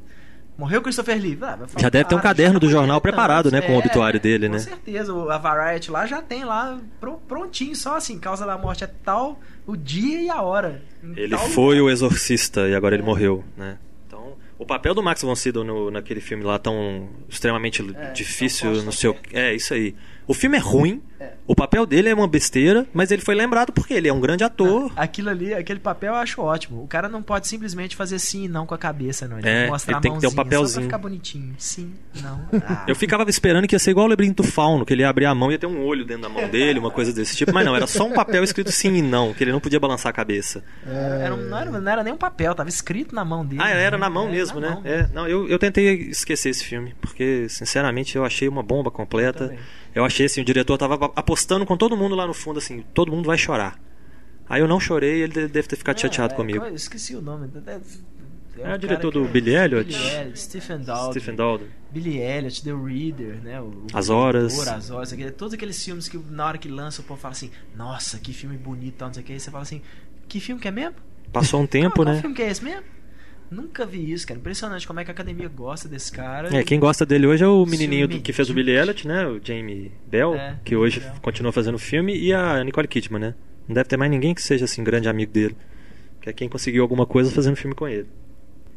Morreu Christopher Lee. Ah, falar, Já deve ter um cara, caderno do jornal preparado, né, com o é, obituário dele, com né? certeza. o- A Variety lá já tem lá pro- prontinho, só assim, causa da morte é tal, o dia e a hora. Ele foi lugar. o exorcista e agora ele morreu, né? O papel do Max von Sydow no, naquele filme lá tão extremamente É, difícil, não sei o forte, É, isso aí. O filme é ruim, É. o papel dele é uma besteira, mas ele foi lembrado porque ele é um grande ator. Aquilo ali, aquele papel eu acho ótimo. O cara não pode simplesmente fazer sim e não com a cabeça, não. Ele É, tem que mostrar ele a tem que ter um mãozinha, Só papelzinho. pra ficar bonitinho. Sim, não. Ah. Eu ficava esperando que ia ser igual o Labirinto do Fauno, que ele ia abrir a mão e ia ter um olho dentro da mão dele, uma coisa desse tipo. Mas não, era só um papel escrito sim e não, que ele não podia balançar a cabeça. Era, um- não, era, não era nem um papel, tava escrito na mão dele. Ah, era na mão Era mesmo, na né? mão. É, não, eu, eu tentei esquecer esse filme, porque, sinceramente, eu achei uma bomba completa. também. Eu achei assim, o diretor tava apostando com todo mundo lá no fundo, assim, todo mundo vai chorar. Aí eu não chorei ele de- deve ter ficado chateado É, comigo. Eu esqueci o nome. É um o diretor do que- Billy Elliot? Billy Elliot, Stephen Daldry. Stephen Daldry. Billy Elliot, The Reader, né? O, o As Horas. As Horas, aquele- todos aqueles filmes que na hora que lança o povo fala assim, nossa, que filme bonito, tal, não sei o que. Aí você fala assim, que filme que é mesmo? Passou um tempo, né? filme que é esse mesmo? Nunca vi isso, cara. Impressionante como é que a academia gosta desse cara. É, quem gosta dele hoje é o menininho do- que fez o Billy Elliot, né? O Jamie Bell, É, que hoje Bell. continua fazendo filme, e a Nicole Kidman, né? Não deve ter mais ninguém que seja, assim, grande amigo dele. Que é quem conseguiu alguma coisa fazendo filme com ele.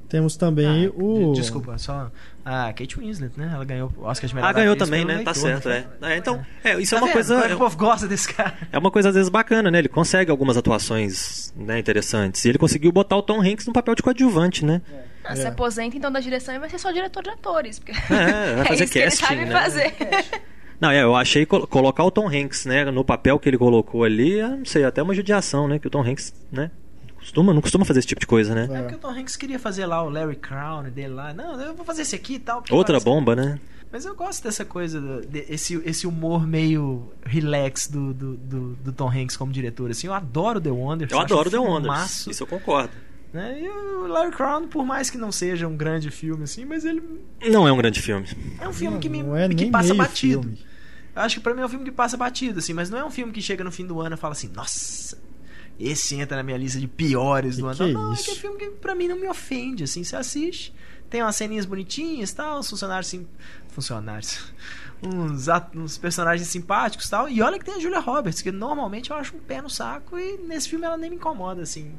Temos também Ah, o. de- Desculpa, só. A Kate Winslet, né? Ela ganhou o Oscar de melhor Ah, ganhou atriz também, né? Tá certo, é. É, Então, é, isso Tá é uma vendo? coisa. É que o povo gosta desse cara. É uma coisa às vezes bacana, né? Ele consegue algumas atuações né, interessantes. E ele conseguiu botar o Tom Hanks no papel de coadjuvante, né? Ah, Se aposenta então da direção e vai ser só diretor de atores. Porque É, vai fazer isso que casting, ele sabe né? fazer. Não, é, eu achei col- colocar o Tom Hanks, né, no papel que ele colocou ali, eu não sei, até uma judiação, né? Que o Tom Hanks, né? Costuma, não costuma fazer esse tipo de coisa, né? É porque o Tom Hanks queria fazer lá o Larry Crown dele lá. Não, eu vou fazer esse aqui e tal. Outra parece- bomba, né? Mas eu gosto dessa coisa, esse, esse humor meio relax do, do, do, do Tom Hanks como diretor. Assim, eu adoro The Wonders. Eu adoro The Wonders. Isso eu concordo. né? E o Larry Crown, por mais que não seja um grande filme assim, mas ele Não é um grande filme. é um filme que me não é que nem passa meio batido. filme. Eu acho que pra mim é um filme que passa batido, assim, mas não é um filme que chega no fim do ano e fala assim, nossa, esse entra na minha lista de piores Que do ano. que é não, isso? é que é filme que pra mim não me ofende, assim, você assiste, tem umas ceninhas bonitinhas tal, os funcionários sim. Funcionários. Uns, uns personagens simpáticos tal. E olha que tem a Julia Roberts, que normalmente eu acho um pé no saco, e nesse filme ela nem me incomoda, assim.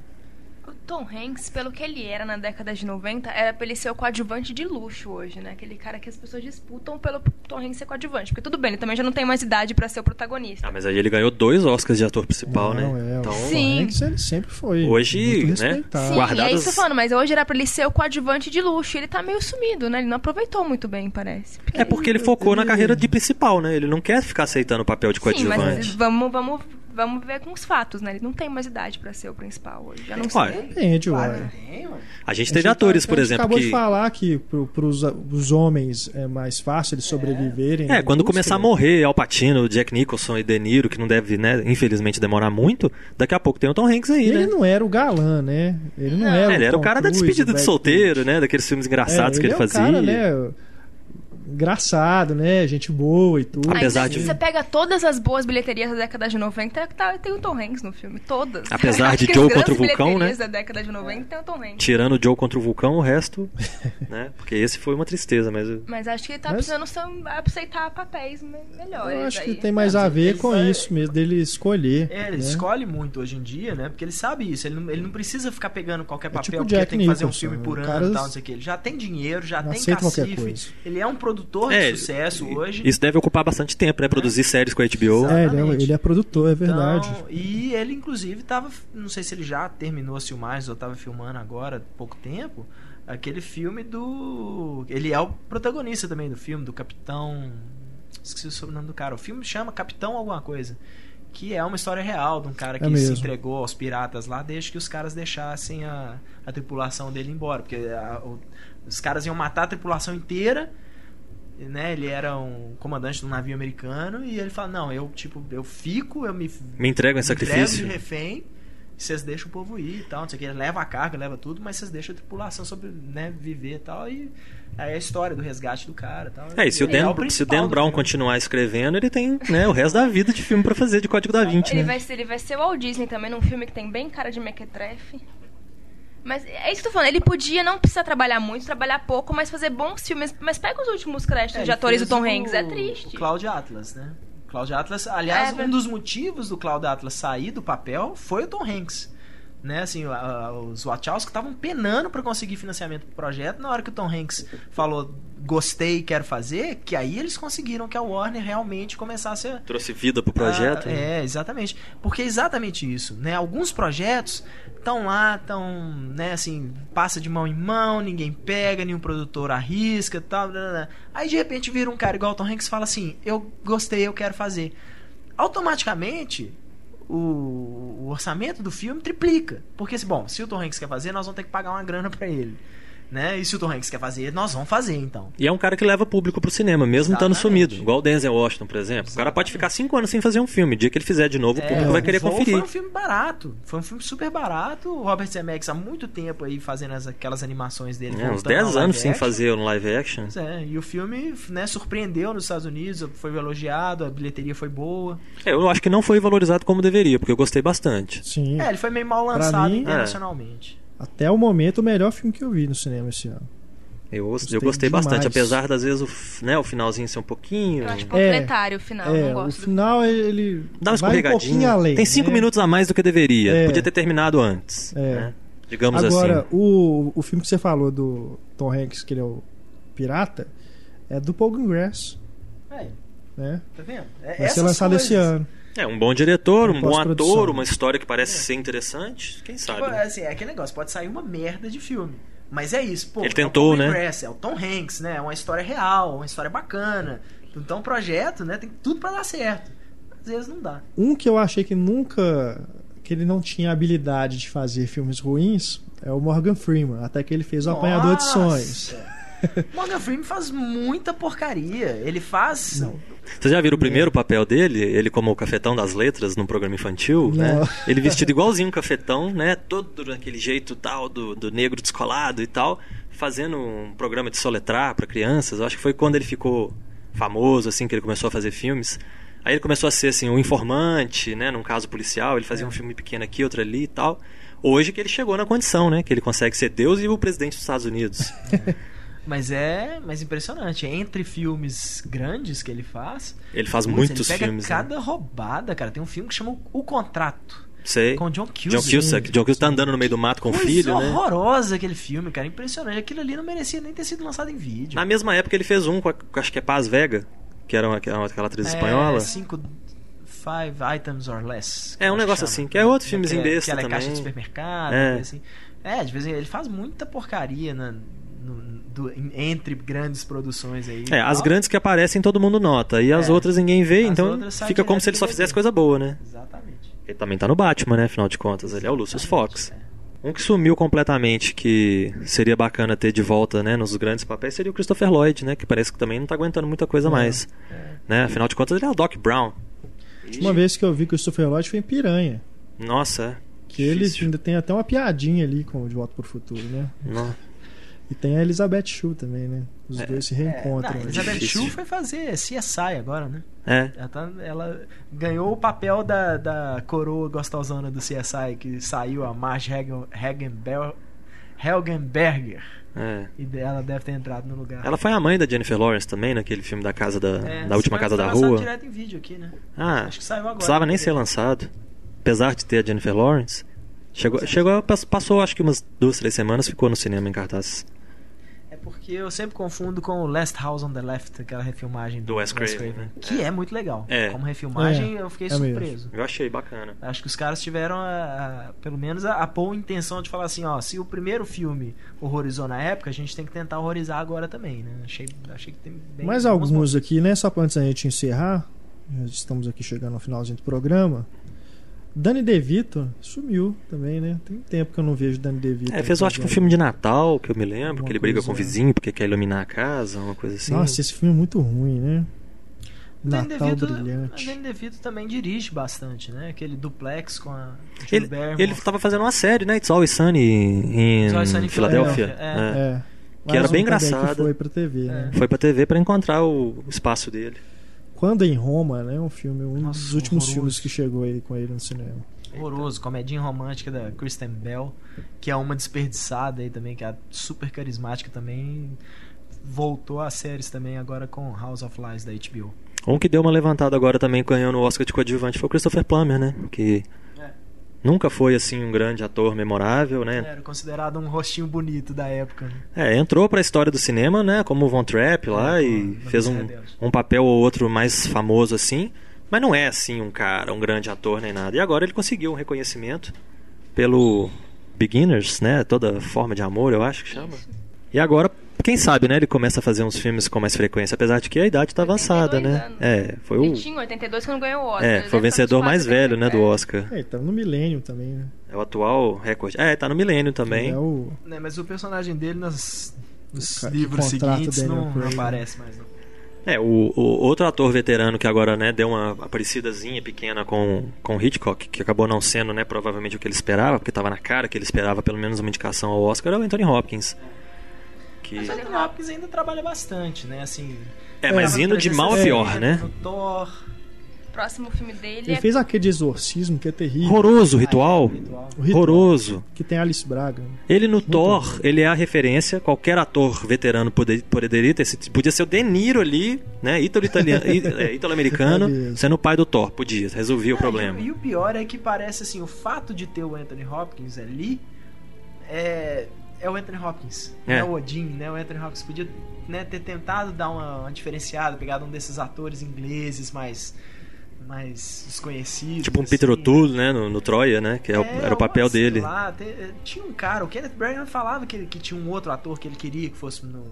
O Tom Hanks, pelo que ele era na década de 90, era pra ele ser o coadjuvante de luxo hoje, né? Aquele cara que as pessoas disputam pelo Tom Hanks ser coadjuvante. Porque tudo bem, ele também já não tem mais idade pra ser o protagonista. Ah, mas aí ele ganhou dois Oscars de ator principal, Não, né? é, Então, o Tom Sim. Hanks, ele sempre foi. Hoje, muito né? Sim, guardadas- é isso falando, mas hoje era pra ele ser o coadjuvante de luxo. Ele tá meio sumido, né? Ele não aproveitou muito bem, parece. é porque ele focou na carreira de principal, né? Ele não quer ficar aceitando o papel de Sim, mas coadjuvante. vamos, vamos, vamos ver com os fatos, né? Ele não tem mais idade pra ser o principal hoje. Já não Olha, sei. Depende, Claro ué. A gente A teve gente atores, tá- por a gente exemplo, acabou que. de falar que para os homens é mais fácil eles sobreviverem. É, quando começar a morrer Al Pacino, Jack Nicholson e De Niro, que não deve, né, infelizmente demorar muito, daqui a pouco tem o Tom Hanks aí, Ele né? não era o galã, né? Ele não, Não. era É, ele era o cara da Cruise, despedida o de solteiro, né? Daqueles filmes engraçados É, que ele é o fazia. cara, né? Engraçado, né? Gente boa e tudo. Apesar Aí, de- Você pega todas as boas bilheterias da década de 90, tá, tem o Tom Hanks no filme. Todas. Apesar de Joe contra o Vulcão, bilheterias né? da década de 90 tem o Tom Hanks. Tirando o Joe contra o Vulcão, o resto, né? Porque esse foi uma tristeza, mas Mas acho que ele tá Mas- precisando aceitar papéis me- melhores. Eu acho que aí. tem mais a ver com vai- isso mesmo, dele escolher. É, ele né? escolhe muito hoje em dia, né? Porque ele sabe isso. Ele não, ele não precisa ficar pegando qualquer papel tipo porque Jack tem que fazer um filme por o ano e tal, não sei o que. Ele já tem dinheiro, já não tem cacife. coisa. Ele é um produtor É, de sucesso hoje. isso deve ocupar bastante tempo, né? Produzir séries com a HBO. É, ele é, ele é produtor, é verdade. Então, e ele, inclusive, tava. Não sei se ele já terminou as filmagens ou tava filmando agora há pouco tempo. Aquele filme do. Ele é o protagonista também do filme, do Capitão. Esqueci o sobrenome do cara. O filme chama Capitão Alguma Coisa. Que é uma história real de um cara É que se mesmo. entregou aos piratas lá, desde que os caras deixassem a, a tripulação dele embora. Porque a- o- os caras iam matar a tripulação inteira né? Ele era um comandante de um navio americano e ele fala: "Não, eu tipo, eu fico, eu me Me entregam em entrego sacrifício. de refém, e vocês deixam o povo ir e tal, não sei o que, ele leva a carga, leva tudo, mas vocês deixam a tripulação sobre, né, viver e tal e aí é a história do resgate do cara, e tal. É, e se o Ele é Dan, se o Dan Brown filme. continuar escrevendo, ele tem né, o resto da vida de filme pra fazer de Código da Vinci, Ele né? vai, ser, ele vai ser o Walt Disney também num filme que tem bem cara de mequetrefe. Mas é isso que eu tô falando. Ele podia não precisar trabalhar muito, trabalhar pouco, mas fazer bons filmes. Mas pega os últimos créditos É, de atores do Tom o- Hanks. É triste. O Cloud Atlas, né? Cloud Atlas, aliás, É, um dos motivos do Cloud Atlas sair do papel foi o Tom Hanks. Né, assim, a- a- os Wachowski estavam penando para conseguir financiamento pro projeto. Na hora que o Tom Hanks falou gostei, quero fazer, que aí eles conseguiram que a Warner realmente começasse a, Trouxe vida pro projeto. ah, né? é, exatamente. Porque é exatamente isso, né? Alguns projetos estão lá, estão, né, assim, passa de mão em mão, ninguém pega, nenhum produtor arrisca, tal, blá, blá, blá. Aí de repente vira um cara igual o Tom Hanks e fala assim: "Eu gostei, eu quero fazer". Automaticamente o, o orçamento do filme triplica. Porque, assim, bom, se o Tom Hanks quer fazer, nós vamos ter que pagar uma grana pra ele. Né? E se o Tom Hanks quer fazer, nós vamos fazer, então. E é um cara que leva público pro cinema, mesmo estando Exatamente. sumido. Igual o Denzel Washington, por exemplo. O cara pode ficar cinco anos sem fazer um filme. O dia que ele fizer de novo, o público É, vai querer conferir. Foi um filme barato. Foi um filme super barato. O Robert Zemeckis há muito tempo aí fazendo as- aquelas animações dele. É, uns voltando 10 ao live anos sem action. fazer um live action. Pois é, e o filme né, surpreendeu nos Estados Unidos, foi elogiado, a bilheteria foi boa. É, eu acho que não foi valorizado como deveria, porque eu gostei bastante. Sim. É, ele foi meio mal lançado mim- internacionalmente. Até o momento, o melhor filme que eu vi no cinema esse ano. Eu, eu Gostei gostei demais. bastante, apesar das vezes o, né, o finalzinho ser um pouquinho. Eu acho É. panfletário o final. é, não o gosto do final ele Dá uma vai um pouquinho escorregadinha. além. Tem cinco né? minutos a mais do que deveria. É. Podia ter terminado antes. É. né? Digamos Agora, assim. o, o filme que você falou do Tom Hanks, que ele é o pirata, é do Paul Greengrass, É, né? tá vendo? É, Vai ser lançado esse coisas. ano. É, um bom diretor, um bom ator, uma história que parece É. ser interessante. Quem sabe? Tipo, né? assim, é aquele negócio, pode sair uma merda de filme. Mas é isso, pô. Ele é o tentou, Paul né? É o Tom Hanks, né? É uma história real, uma história bacana. Então o projeto, né, tem tudo pra dar certo. Às vezes não dá. Um que eu achei que nunca. que ele não tinha habilidade de fazer filmes ruins é o Morgan Freeman, até que ele fez o Apanhador de Sonhos. Morgan Freeman faz muita porcaria. Ele faz. Não. Vocês já viram o primeiro papel dele? Ele como o cafetão das letras num programa infantil, né? Não. Ele vestido igualzinho um cafetão, né? Todo daquele jeito tal do, do negro descolado e tal, fazendo um programa de soletrar para crianças. Eu acho que foi quando ele ficou famoso, assim, que ele começou a fazer filmes. Aí ele começou a ser assim um informante, né? Num caso policial, ele fazia um filme pequeno aqui, outro ali e tal. Hoje que ele chegou na condição, né? Que ele consegue ser Deus e o presidente dos Estados Unidos. Mas é mas impressionante. Entre filmes grandes que ele faz. Ele faz putz, muitos ele pega filmes. né? cada roubada, cara. Tem um filme que chama O Contrato. Sei. Com John Cusack. John Cusack. John Cusack tá andando no meio do mato com o Coisa filho, né? horrorosa aquele filme, cara. Impressionante. Aquilo ali não merecia nem ter sido lançado em vídeo. Na mesma época ele fez um com, a, acho que é Paz Vega, que era uma, que era aquela atriz espanhola. É, cinco, five items or less. É, um negócio chama. assim, que é outro filmezinho é- besta Que ela é também. caixa de supermercado, É. assim. É, de vez em quando ele faz muita porcaria na, do- entre grandes produções aí. e É, as grandes que aparecem todo mundo nota, e as É. outras ninguém vê, As então fica como se ele só fizesse coisa boa, né? Exatamente. Ele também tá no Batman, né? Afinal de contas, ele é o Lucius Fox. É. Um que sumiu completamente, que seria bacana ter de volta, né, nos grandes papéis, seria o Christopher Lloyd, né? Que parece que também não tá aguentando muita coisa É. mais. Né? Afinal de contas, ele é o Doc Brown. A última vez que eu vi Christopher Lloyd foi em Piranha. Nossa, é. Que ele Difícil. ainda tem até uma piadinha ali com o De Volta pro Futuro, né? Não. E tem a Elizabeth Shue também, né? Os É. dois se É, reencontram. não, né? Elizabeth. Shue foi fazer CSI agora, né? É. Ela, tá- ela ganhou o papel da, da coroa gostosona do CSI, que saiu a Marge Hagen- Hagenbel- Helgenberger. é. E ela deve ter entrado no lugar. Ela foi a mãe da Jennifer Lawrence também, naquele filme da casa da, É, da última casa da rua. direto em vídeo aqui, né? Ah, Acho que saiu agora. precisava nem ser lançado. Apesar de ter a Jennifer Lawrence. Chegou, chegou, pass- passou acho que umas duas, três semanas, ficou no cinema em cartaz. É porque eu sempre confundo com o Last House on the Left, aquela refilmagem do, Do Wes Craven, né? Que é. muito legal. É. Como refilmagem, É, eu fiquei é mesmo. surpreso. Eu achei bacana. Acho que os caras tiveram, a- a- pelo menos, a, a boa intenção de falar assim: ó, se o primeiro filme horrorizou na época, a gente tem que tentar horrorizar agora também, né? Achei, achei que tem bem. Mais alguns aqui, né? Só pra antes da gente encerrar. Já estamos aqui chegando ao finalzinho do programa. Dani DeVito sumiu também, né? Tem tempo que eu não vejo Dani DeVito. É, fez eu acho que um filme de Natal, que eu me lembro, Alguma que ele briga com o é. vizinho porque quer iluminar a casa, uma coisa assim. Nossa, esse filme é muito ruim, né? Danny Natal DeVito, brilhante. Danny DeVito também dirige bastante, né? Aquele duplex com a ele, Barrymore. ele tava fazendo uma série, né? It's Always Sunny em Filadélfia. Filadélfia, É. É. Que era bem engraçado. Que foi pra TV, né? É. Foi pra TV pra encontrar o espaço dele. Quando em Roma, né? Um filme, um Nossa, dos últimos horroroso. filmes que chegou aí com ele no cinema. Horroroso, comedinha romântica da Kristen Bell, que é uma desperdiçada aí também, que é super carismática também. Voltou às séries também agora com House of Lies da HBO. Um que deu uma levantada agora também ganhando o Oscar de coadjuvante foi o Christopher Plummer, né? Que. Nunca foi assim um grande ator memorável, né? Era considerado um rostinho bonito da época. né? É, entrou pra história do cinema, né? Como o Von Trapp lá É, e fez um, um papel ou outro mais famoso assim. Mas não é assim um cara, um grande ator nem nada. E agora ele conseguiu um reconhecimento pelo Beginners, né? Toda forma de amor, eu acho que chama. E agora, quem sabe, né? Ele começa a fazer uns filmes com mais frequência, apesar de que a idade tá avançada, 82 né? anos. É, foi o Ele tinha 82 quando ganhou o Oscar. é, foi o vencedor mais 40, velho, né, do é. Oscar. É, ele tá no Millennium também, né? É o atual recorde. É, tá no milênio também. É o... Né, mas o personagem dele nas, nos O livros seguintes não, não Craig. aparece mais. Não. É, o, o outro ator veterano que agora, né, deu uma aparecidazinha pequena com, com Hitchcock, que acabou não sendo, né, provavelmente o que ele esperava, porque tava na cara que ele esperava pelo menos uma indicação ao Oscar, é o Anthony Hopkins. Que... Mas o Anthony Hopkins ainda trabalha bastante, né? Assim, É, mas indo de mal a 360, pior, né? No Thor, O próximo filme dele Ele é fez aquele de exorcismo que é terrível. Horroroso o ritual. O Ritual, Horroroso. Que tem Alice Braga. Ele no Muito Thor, bom. ele é a referência. Qualquer ator veterano poder- poderia ter sido. Podia ser o De Niro ali, né? Ítalo-americano, É sendo o pai do Thor. Podia, resolvia o problema. E, e o pior é que parece assim, o fato de ter o Anthony Hopkins ali é, é o Anthony Hopkins, não É. é o Odin, né? O Anthony Hopkins podia né, ter tentado dar uma, uma diferenciada, pegado um desses atores ingleses mais mais desconhecidos. Tipo um assim. Peter O'Toole, né? No, no Troia, né? Que é É, era o papel sei dele. lá, te- tinha um cara, o Kenneth Branagh falava que, que tinha um outro ator que ele queria que fosse no,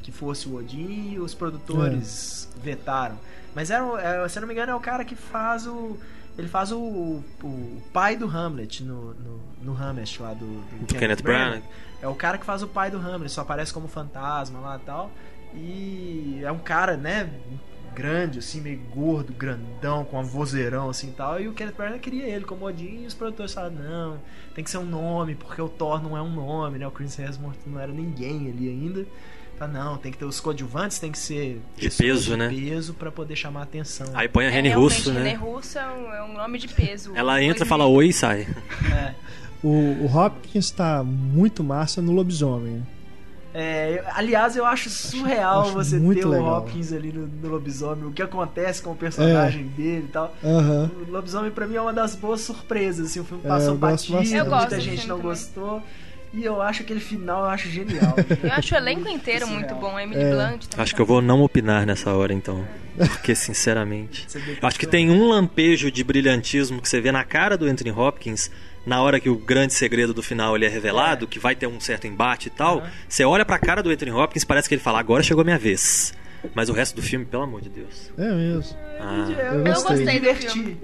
que fosse o Odin e os produtores É. vetaram. Mas era, o- é, se eu não me engano é o cara que faz o ele faz o, o pai do Hamlet no, no, no Hamlet lá do, do, Do Kenneth Branagh. É o cara que faz o pai do Hamlet, só aparece como fantasma lá e tal. E é um cara, né, grande, assim, meio gordo, grandão, com um vozeirão assim e tal. E o Kenneth Branagh queria ele como Odin e os produtores falaram, não, tem que ser um nome, porque o Thor não é um nome, né? O Chris Hemsworth não era ninguém ali ainda. Fala, não, tem que ter os coadjuvantes, tem que ser De peso, de né? peso pra poder chamar a atenção. Aí põe a é, Rene realmente, Russo, René né? Russo é um, é um nome de peso. Ela entra, 2000. fala oi e sai. É. O, o Hopkins tá muito massa no lobisomem. É, aliás, eu acho surreal acho você muito ter legal. o Hopkins ali no, no lobisomem, o que acontece com o personagem É. dele e tal. Aham. O Lobisomem pra mim é uma das boas surpresas, assim, o filme É, passou gosto batido, muita gente não também. gostou. E eu acho aquele final, eu acho genial. Eu acho o elenco inteiro muito bom. A Emily É. Blunt também. Acho que eu vou não opinar nessa hora, então. Porque, sinceramente. Acho que tem um lampejo de brilhantismo que você vê na cara do Anthony Hopkins na hora que o grande segredo do final ele é revelado, que vai ter um certo embate e tal. Aham. Você olha pra cara do Anthony Hopkins, parece que ele fala, agora chegou a minha vez. Mas o resto do filme, pelo amor de Deus. É mesmo. Ah, Eu, Eu eu gostei. do filme.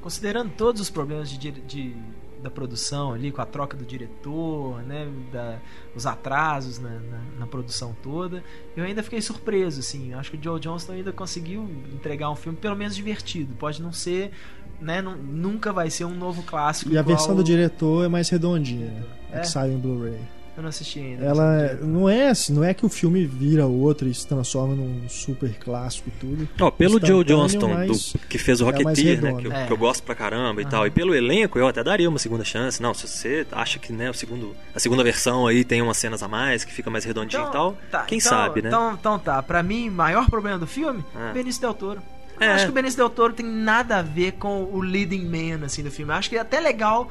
Considerando todos os problemas de, de- da produção ali, com a troca do diretor, né, da- os atrasos na, na- na produção toda, eu ainda fiquei surpreso, assim. Eu acho que o Joe Johnston ainda conseguiu entregar um filme pelo menos divertido. Pode não ser, né, nu- nunca vai ser um novo clássico. E a versão do diretor é mais redondinha. A É? que saiu em Blu-ray. Eu não assisti ainda. Ela não é- não é assim, não é que o filme vira outro e se transforma num super clássico e tudo. Ó, pelo Joe Johnston, do- que fez o é Rocketeer, né? redondo. Que, eu- É. que eu gosto pra caramba e Aham. tal. E pelo elenco, eu até daria uma segunda chance. Não, se você acha que né, o segundo, a segunda versão aí tem umas cenas a mais, que fica mais redondinho e tal, tá, quem então- sabe, né? Então, então tá, pra mim, maior problema do filme, Ah. Benício Del Toro. Eu É. acho que o Benício Del Toro tem nada a ver com o leading man, assim, do filme. Eu acho que é até legal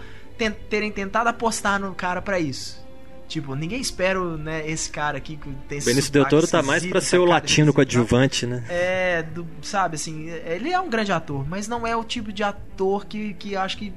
terem tentado apostar no cara pra isso. Tipo, ninguém espera né, esse cara aqui que tem esse Benício Del Toro tá mais pra ser o latino coadjuvante, né? É, do, sabe, assim, ele é um grande ator, mas não é o tipo de ator que, que acho que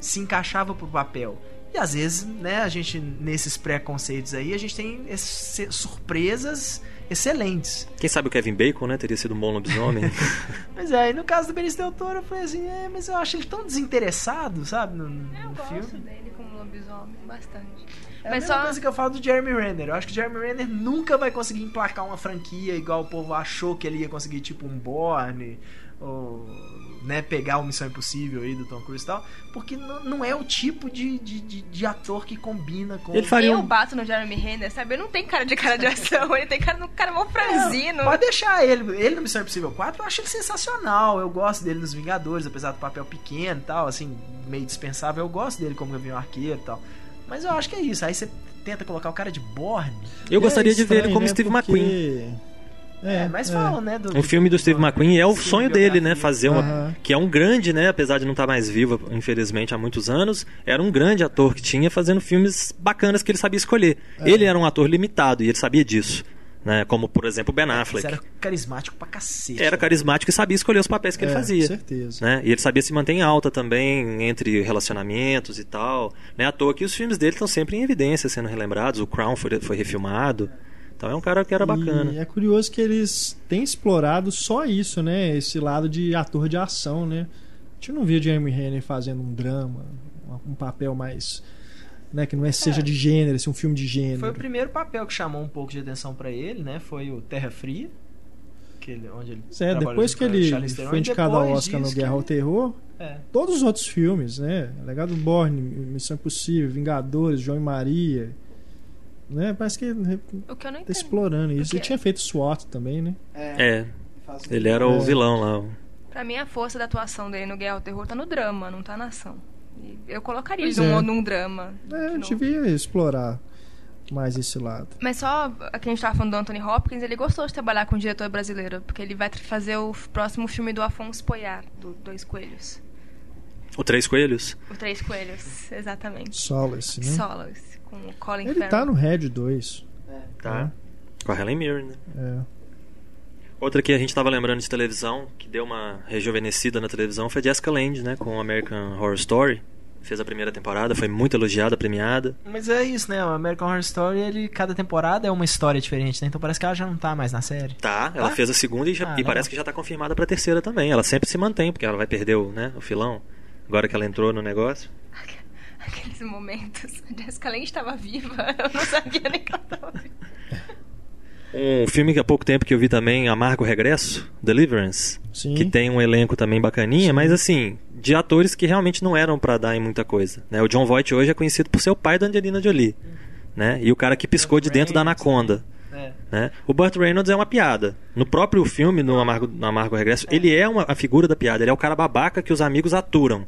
se encaixava pro papel. E às vezes, né, a gente, nesses preconceitos aí, a gente tem esses- surpresas excelentes. Quem sabe o Kevin Bacon, né? Teria sido um bom lobisomem. Mas é, e no caso do Benício Del Toro, eu falei assim, é, mas eu acho ele tão desinteressado, sabe, no, no Eu filme. gosto dele como lobisomem, bastante. É Mas a mesma só- coisa que eu falo do Jeremy Renner. Eu acho que o Jeremy Renner nunca vai conseguir emplacar uma franquia igual o povo achou que ele ia conseguir, tipo um Bourne, ou né, pegar o Missão Impossível aí do Tom Cruise e tal, porque não, é o tipo de, de, de, de ator que combina com... Ele faria Eu um- bato no Jeremy Renner, sabe? Ele não tem cara de cara de ação, ele tem cara de um cara mó franzino. Pode deixar ele. Ele no Missão Impossível 4, eu acho ele sensacional. Eu gosto dele nos Vingadores, apesar do papel pequeno e tal, assim, meio dispensável. Eu gosto dele como Gavião Arqueiro e tal. Mas eu acho que é isso. Aí você tenta colocar o cara de Bourne. Eu gostaria É de ver ele estranho, como né? Steve Porque- McQueen. É, mas falam, né? Do, Um filme do Steve McQueen é o sonho dele, né? Fazer uma. Que é um grande, né? Apesar de não estar mais vivo, infelizmente, há muitos anos, era um grande ator que tinha fazendo filmes bacanas que ele sabia escolher. É. Ele era um ator limitado e ele sabia disso. Né? Como, por exemplo, Ben Mas Affleck. era carismático pra cacete. Era carismático e sabia escolher os papéis que ele É, fazia. certeza. Né? E ele sabia se manter em alta também entre relacionamentos e tal. Não é à toa que os filmes dele estão sempre em evidência, sendo relembrados. O Crown foi, foi refilmado. Então é um cara que era bacana. E é curioso que eles têm explorado só isso, né? Esse lado de ator de ação, né? A gente não via Jeremy Renner fazendo um drama, um papel mais. Né, que não é seja de gênero, assim, um filme de gênero. Foi o primeiro papel que chamou um pouco de atenção pra ele, né? Foi o Terra Fria. Que ele, onde ele é, trabalhou depois que ele Theron, foi indicado ao Oscar no Guerra que ao ele- Terror, É. todos os outros filmes, né? Legado Borne, Missão Impossível, Vingadores, João e Maria. Né? Parece que ele O que eu não tá entendo. explorando isso. Porque- Ele tinha feito SWAT também, né? É, ele era o É. vilão lá. Pra mim, a força da atuação dele no Guerra ao Terror tá no drama, não tá na ação. Eu colocaria Pois ele num, é. num drama. É, de novo. devia explorar mais esse lado. Mas só que a gente tava falando do Anthony Hopkins, ele gostou de trabalhar com um diretor brasileiro, porque ele vai fazer o próximo filme do Afonso Poyar, do Dois Coelhos. O Três Coelhos. O Três Coelhos, exatamente. Solace, né? Solace, com o Colin Ele Farrell. tá no Red 2. Tá. Com a Helen Mirren, né? É. Outra que a gente tava lembrando de televisão, que deu uma rejuvenescida na televisão, foi Jessica Lange, né? Com American Horror Story. Fez a primeira temporada, foi muito elogiada, premiada. Mas é isso, né? O American Horror Story, ele, cada temporada é uma história diferente, né? Então parece que ela já não tá mais na série. Tá, ela Tá? fez a segunda e, já- Ah, e parece que já tá confirmada pra terceira também. Ela sempre se mantém, porque ela vai perder o, né, o filão. Agora que ela entrou no negócio. Aqueles momentos. A Jessica Lange estava viva, eu não sabia nem que ela estava viva. Um filme que há pouco tempo que eu vi também, Amargo Regresso, Deliverance. Sim. Que tem um elenco também bacaninha, mas assim, de atores que realmente não eram pra dar em muita coisa. Né? O John Voight hoje é conhecido por ser o pai da Angelina Jolie. Né? E o cara que piscou de dentro da Anaconda. É. Né? O Burt Reynolds é uma piada. No próprio filme, no Amargo, no Amargo Regresso, ele é uma, a figura da piada. Ele é o cara babaca que os amigos aturam.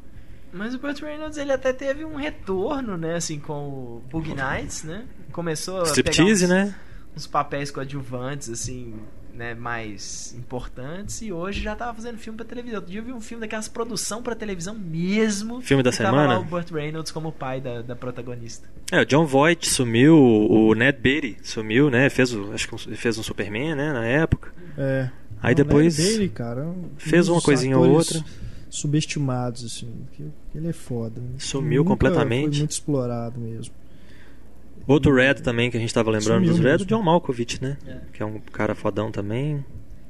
Mas o Burt Reynolds, ele até teve um retorno, né? Assim, com o Boogie Nights, né? Começou a pegar Striptease, uns, né? Uns papéis coadjuvantes, assim, né? Mais importantes. E hoje já tava fazendo filme pra televisão. Outro dia eu vi um filme daquelas produção pra televisão mesmo. Filme da e tava semana? lá o Burt Reynolds como pai da, da protagonista. É, o John Voight sumiu, o Ned Beatty sumiu, né? Fez o, acho que um- fez um Superman, né? Na época. É. Aí Não, depois Larry Bailey, cara, é um fez uma coisinha ou outra. Subestimados, assim. que Ele é foda. né? Sumiu Nunca completamente. Foi muito explorado mesmo. Outro Red também que a gente tava lembrando Sumiu dos Red, o. John Malkovich, né? É. Que é um cara fodão também.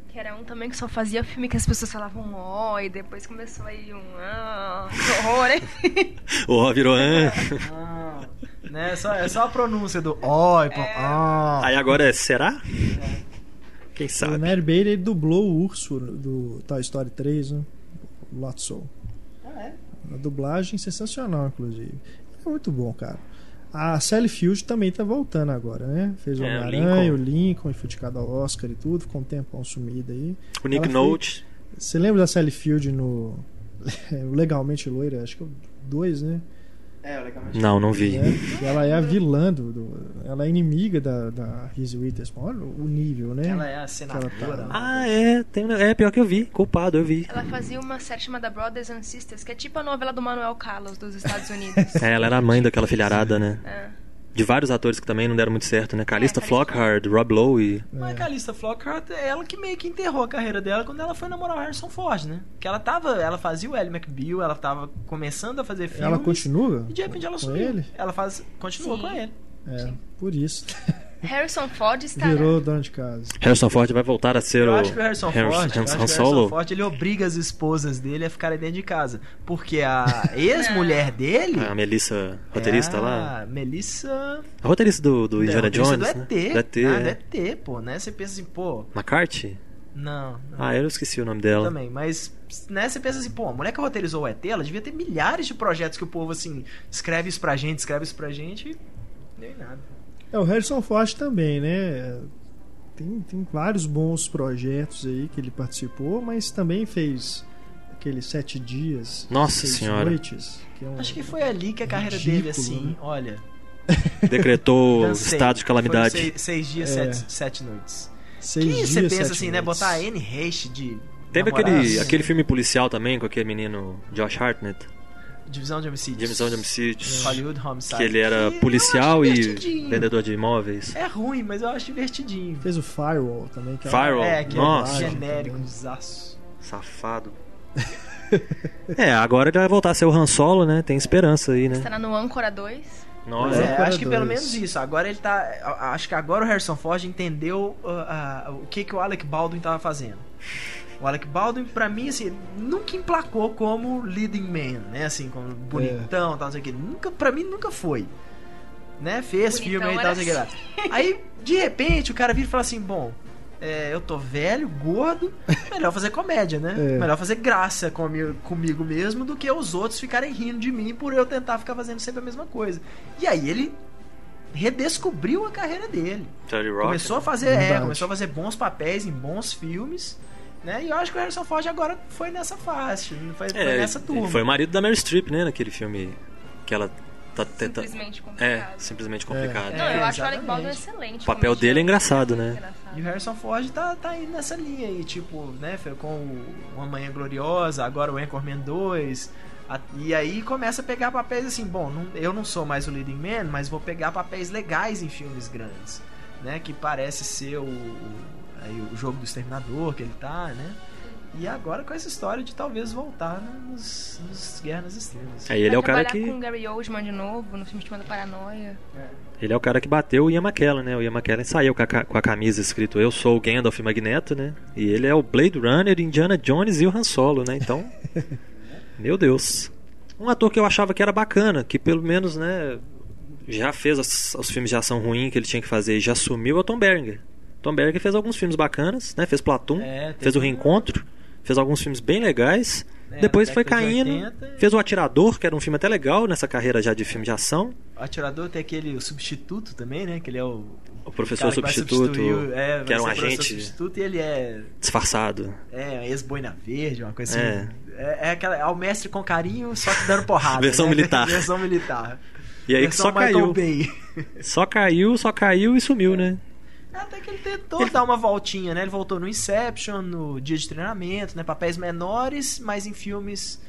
Que era um também que só fazia filme que as pessoas falavam ó, e depois começou aí um ah, que horror, hein? O Ó virou. "Ah". Ah, né? É só, é só a pronúncia do oi, pô, ah. Aí agora é será? Quem O sabe? Ned Bailey ele dublou o urso do Toy Story 3, né? O Lotso. Ah, é? Uma dublagem sensacional, inclusive. É muito bom, cara. A Sally Field também tá voltando agora, né? Fez o É, Homem-Aranha, o Lincoln. Foi indicado ao Oscar e tudo, ficou um tempão sumida aí. O Nick Note. Você lembra da Sally Field no Legalmente Loira? Acho que é o 2, né? É, legalmente. Não, não vi. É, ela é a vilã do, do- Ela é inimiga da, da Reese Witherspoon. Olha o nível, né? Ela é a senadora. Tá- né? Ah, é. Tem, é pior que eu vi. Culpado, eu vi. Ela fazia uma série chamada Brothers and Sisters, que é tipo a novela do Manuel Carlos dos Estados Unidos. É, ela era a mãe daquela filharada, né? É. De vários atores que também não deram muito certo, né? Calista Calista Flockhart, Rob Lowe. Mas a Calista Flockhart é ela que meio que enterrou a carreira dela quando ela foi namorar o Harrison Ford, né? Que ela tava, ela fazia o Ellie McBeal, ela tava começando a fazer filmes. Ela continua? E de repente ela com sumiu. ele? Ela faz, continua Sim. com ele. É, por isso. Harrison Ford está. Virou dono de casa. Harrison Ford vai voltar a ser Eu o acho que o Harrison Ford, eu Han- acho que o Han Harrison Solo. Ford ele obriga as esposas dele a ficarem dentro de casa. Porque a ex-mulher dele. A Melissa, roteirista é lá. a Melissa. A roteirista do, do Indiana roteirista Jones, do né? ET. Do ET, ah, é. do ET, pô, né? Você pensa assim, pô. McCarthy? Não. não. Ah, eu esqueci o nome dela. Também, mas né, você pensa assim, pô, a mulher que roteirizou o ET, ela devia ter milhares de projetos que o povo assim, escreve isso pra gente, escreve isso pra gente e deu em nada. É, o Harrison Ford também, né? Tem, tem vários bons projetos aí que ele participou, mas também fez aqueles sete dias. Nossa Senhora. Noites, que é um- Acho que foi ali que a carreira Ridículo, dele, assim, né? olha. Decretou cansei. estado de calamidade. Seis, seis dias, É. sete, sete noites. seis que dias, você pensa sete assim, né? noites. Botar a Anne Heche de. Teve aquele, né? aquele filme policial também com aquele menino Josh Hartnett, Divisão de homicídios. Divisão de Homicídios, Hollywood Homicide. que ele era Que policial e vendedor de imóveis. É ruim, mas eu acho divertidinho. Fez o Firewall também. Que Firewall. É, que Nossa. é genérico, zaço. Safado. é, agora ele vai voltar a ser o Han Solo, né? Tem esperança aí, né? Está no Âncora 2. Nossa. É, acho que pelo menos isso. Agora ele tá. Acho que agora o Harrison Ford entendeu uh, uh, o que, que o Alec Baldwin tava fazendo. O Alec Baldwin, pra mim, assim, nunca emplacou como leading man, né? Assim, como bonitão, tal, não sei o que. Nunca, pra mim, nunca foi. Né? Fez Bonitão filme aí e tal, não sei o que lá. Aí, de repente, o cara vira e fala assim: bom. é, eu tô velho, gordo, melhor fazer comédia, né? É. Melhor fazer graça comigo, comigo mesmo do que os outros ficarem rindo de mim por eu tentar ficar fazendo sempre a mesma coisa. E aí ele redescobriu a carreira dele. 30 Rock. Começou a fazer, é, começou a fazer bons papéis em bons filmes, né? E eu acho que o Harrison Ford agora foi nessa fase, foi, foi É, nessa turma. ele foi o marido da Meryl Streep, né? Naquele filme que ela tá tentando. Simplesmente É, complicado. simplesmente complicado. É. Não, eu acho o Alec. Baldwin excelente. O papel dele é engraçado, né? Engraçado. E o Harrison Ford tá, tá aí nessa linha aí, tipo, né? Foi com o Uma Manhã Gloriosa, agora o Anchorman 2. a- e aí começa a pegar papéis assim, bom, não- eu não sou mais o leading man, mas vou pegar papéis legais em filmes grandes, né? Que parece ser o, o, aí o jogo do Exterminador que ele tá, né? E agora com essa história de talvez voltar nos, nos Guerra nas Estrelas. É, ele é o cara que. com o Gary Oldman de novo, no filme chamado Paranoia. Ele é o cara que bateu o Ian McKellen, né? O Ian McKellen saiu com a, com a camisa escrito Eu sou o Gandalf Magneto, né? E ele é o Blade Runner, Indiana Jones e o Han Solo, né? Então. meu Deus. Um ator que eu achava que era bacana, que pelo menos, né? Já fez os, os filmes de ação ruim que ele tinha que fazer e já sumiu é o Tom Berenger. Tom Berenger fez alguns filmes bacanas, né? Fez Platoon, É, fez o Reencontro, fez alguns filmes bem legais. É, Depois foi década de caindo, 80. fez o Atirador, que era um filme até legal nessa carreira já de filme de ação. O atirador tem aquele o substituto também, né? Que ele é o. O professor que substituto, é, que era um agente substituto e ele é, disfarçado. é ex-boina verde, uma coisa É. assim. É, é aquela, é o mestre com carinho, só que dando porrada. Versão né? militar. Versão militar. E aí que Versão só Michael caiu. Bay. Só caiu, só caiu e sumiu, né? Até que ele tentou dar uma voltinha, né? Ele voltou no Inception, no Dia de Treinamento, né? Papéis menores, mas em filmes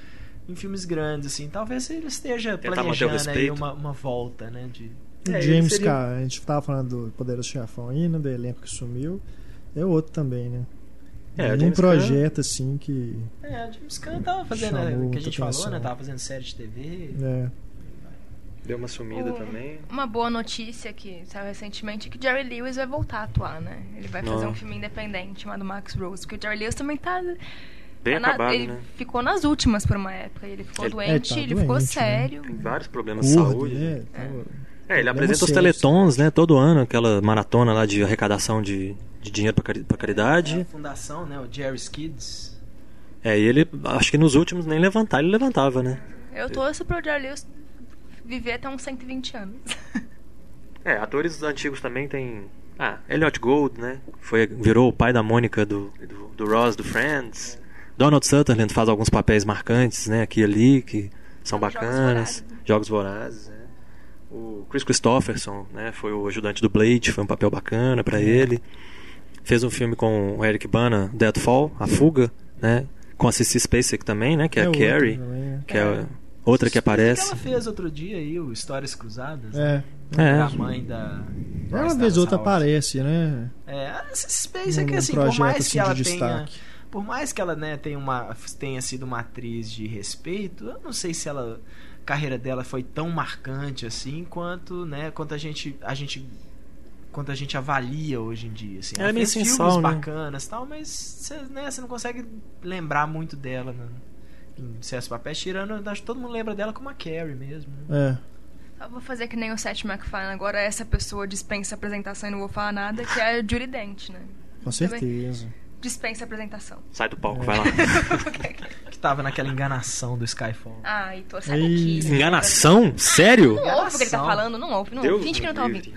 em filmes grandes, assim. Talvez ele esteja Tentar planejando aí uma, uma volta, né? De... O É, James seria- a gente tava falando do Poderoso Chefão aí, né? Do elenco que sumiu. É outro também, né? É, um projeto assim que. É, o James Gunn tava fazendo, né, que a gente falou, atenção. né? Tava fazendo série de TV. É, Deu uma sumida O- também. Uma boa notícia que saiu recentemente é que Jerry Lewis vai voltar a atuar, né? Ele vai fazer Não. um filme independente chamado Max Rose, porque o Jerry Lewis também tá. Bem tá na- acabado, ele né? ficou nas últimas por uma época. Ele ficou Ele- doente, É, tá ele ficou doente, né? sério. Tem vários problemas de saúde. né? Tava- É, ele Problemas apresenta os teletons, né? Todo ano, aquela maratona lá de arrecadação de, de dinheiro pra, cari- pra É, caridade. a fundação, né? O Jerry's Kids. É, e ele, acho que nos últimos nem levantar, ele levantava, né? Eu torço pro Jerry Lewis viver até uns 120 anos. É, atores antigos também tem. Ah, Elliot Gold, né? Foi, virou o pai da Mônica do, do, do Ross do Friends. Donald Sutherland faz alguns papéis marcantes, né? Aqui e ali, que são Jogos bacanas. Vorazes. Jogos Vorazes, né? O Chris Christopherson, né? Foi o ajudante do Blade, foi um papel bacana pra ele. Fez um filme com o Eric Bana, Deadfall, A Fuga, né? Com a Cissy Spacek também, né? Que é, a outro Carrie, também, né? que é outra que aparece. Que ela fez outro dia aí, o Histórias Cruzadas. É. É. A mãe da. Ela vez ou outra aparece, né? É, a Space é que assim, projeto, por mais assim, que ela de tenha. destaque. Por mais que ela né, tenha, uma, tenha sido uma atriz de respeito, eu não sei se ela. A carreira dela foi tão marcante assim quanto, né, quanto a gente. A gente quanto a gente avalia hoje em dia. Assim. É Ela meio fez filmes né? bacanas e tal, mas você né, você não consegue lembrar muito dela né, em certos papéis, tirando. Acho que todo mundo lembra dela como a Carrie mesmo. né? É. Eu vou fazer que nem o Seth MacFarlane. Agora essa pessoa dispensa apresentação e não vou falar nada, que é a Judy Dent, né? Com certeza. Dispensa apresentação. Sai do palco, vai lá. Que tava naquela enganação do Skyfall. Ai, tô sai Ei. daqui. Enganação? Sério? Não ouve o que ele tá falando, não ouve, não Deus ouve. Finge que não tá ouvindo.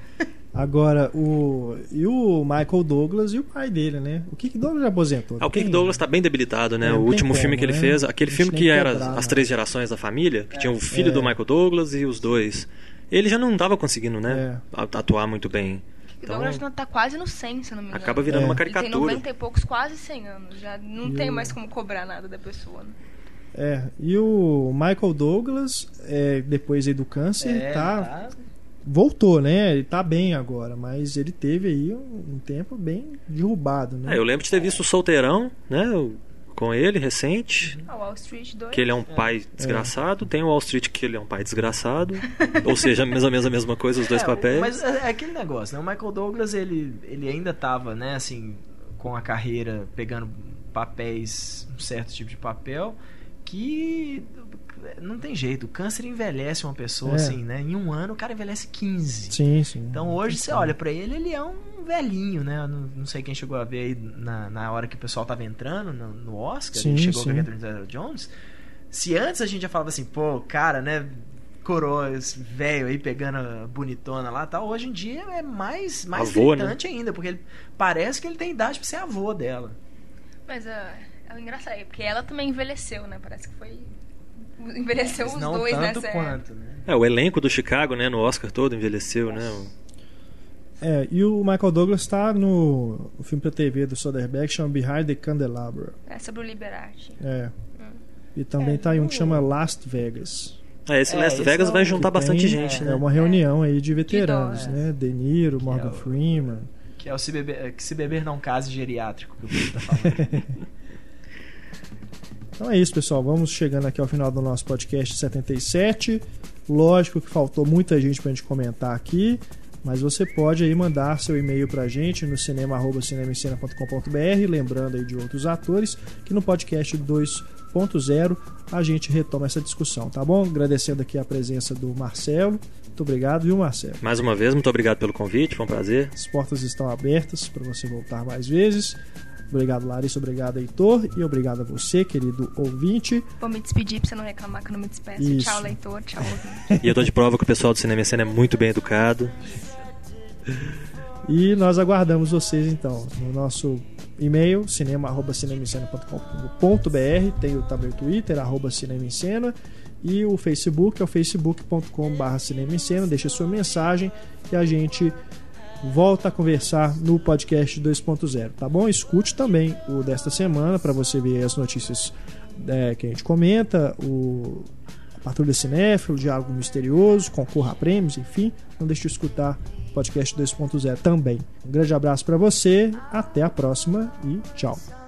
Agora, o. E o Michael Douglas e o pai dele, né? O Kick Douglas já aposentou. Ah, o Kirk Tem- Douglas tá bem debilitado, né? É, o último tem filme como, que ele né? fez, aquele filme que era cobrar, as não. três gerações da família, que tinha o filho É. do Michael Douglas e os dois. Ele já não tava conseguindo, né? É. Atuar muito bem. O Então, Douglas tá quase no 100, se não me engano. acaba virando É. uma Ele tem caricatura. 90 e poucos, quase 100 anos. Já não E tem o- mais como cobrar nada da pessoa. Né? É, e o Michael Douglas, é, depois aí do câncer, É, tá, voltou, né? Ele tá bem agora, mas ele teve aí um, um tempo bem derrubado, né? É, eu lembro de ter visto o Solteirão, né? o- Com ele, recente. Ah, Wall Street 2. Que ele é um pai desgraçado. Tem o Wall Street que ele é um pai desgraçado. Ou seja, mais ou menos a mesma coisa, os dois É, papéis. Mas é, é aquele negócio, né? O Michael Douglas, ele, ele ainda tava, né, assim, com a carreira pegando papéis, um certo tipo de papel, que não tem jeito. O câncer envelhece uma pessoa, É. assim, né? Em um ano o cara envelhece 15. Sim, sim. Então hoje você olha pra ele, ele é um velhinho, né? Não, não sei quem chegou a ver aí na, na hora que o pessoal tava entrando no, no Oscar, Sim, ele chegou sim. com a Catherine Zeta-Jones. Se antes a gente já falava assim, pô, cara, né? Coroa, velho aí pegando a bonitona lá e tal. Hoje em dia é mais, mais Avô, né? gritante ainda, porque ele parece que ele tem idade pra ser avô dela. Mas ah, é engraçado, é porque ela também envelheceu, né? Parece que foi. Envelheceu Mas os não dois tanto nessa quanto, né? É, o elenco do Chicago, né? No Oscar todo envelheceu, né? o- É, e o Michael Douglas tá no o filme pra TV do Soderbergh, chama Behind the Candelabra. É sobre o Liberati. É. E também tá aí um que chama Last Vegas. É, esse É, Las esse Vegas é vai o- juntar Que bastante tem- gente, É né? uma reunião aí de veteranos, dó, né? De Niro, Morgan é o- Freeman. Que é o se beber, que se beber não case geriátrico que o Bruno tá falando. Então é isso, pessoal. Vamos chegando aqui ao final do nosso podcast 77. Lógico que faltou muita gente pra gente comentar aqui, mas você pode aí mandar seu e-mail pra gente no cinema@cinemicena.com.br, lembrando aí de outros atores, que no podcast 2.0 a gente retoma essa discussão, tá bom? Agradecendo aqui a presença do Marcelo. Muito obrigado, viu, Marcelo? Mais uma vez, muito obrigado pelo convite, foi um prazer. As portas estão abertas para você voltar mais vezes. Obrigado, Larissa. Obrigado, Heitor. E obrigado a você, querido ouvinte. Vou me despedir pra você não reclamar que eu não me despeço. Isso. Tchau, leitor. Tchau, ouvinte. E eu tô de prova que o pessoal do Cinema em Cena é muito bem educado. E nós aguardamos vocês então no nosso e-mail cinema@cinemicena.com.br, tem o também o Twitter arroba Cinema em Cena e o Facebook é o facebook.com/barra Cinema em Cena. Deixa sua mensagem e a gente volta a conversar no podcast 2.0, tá bom? Escute também o desta semana para você ver as notícias é, que a gente comenta, o Patrulha Cinéfilo, o Diálogo Misterioso, concorra a prêmios, enfim. Não deixe de escutar o podcast 2.0 também. Um grande abraço para você, até a próxima e tchau.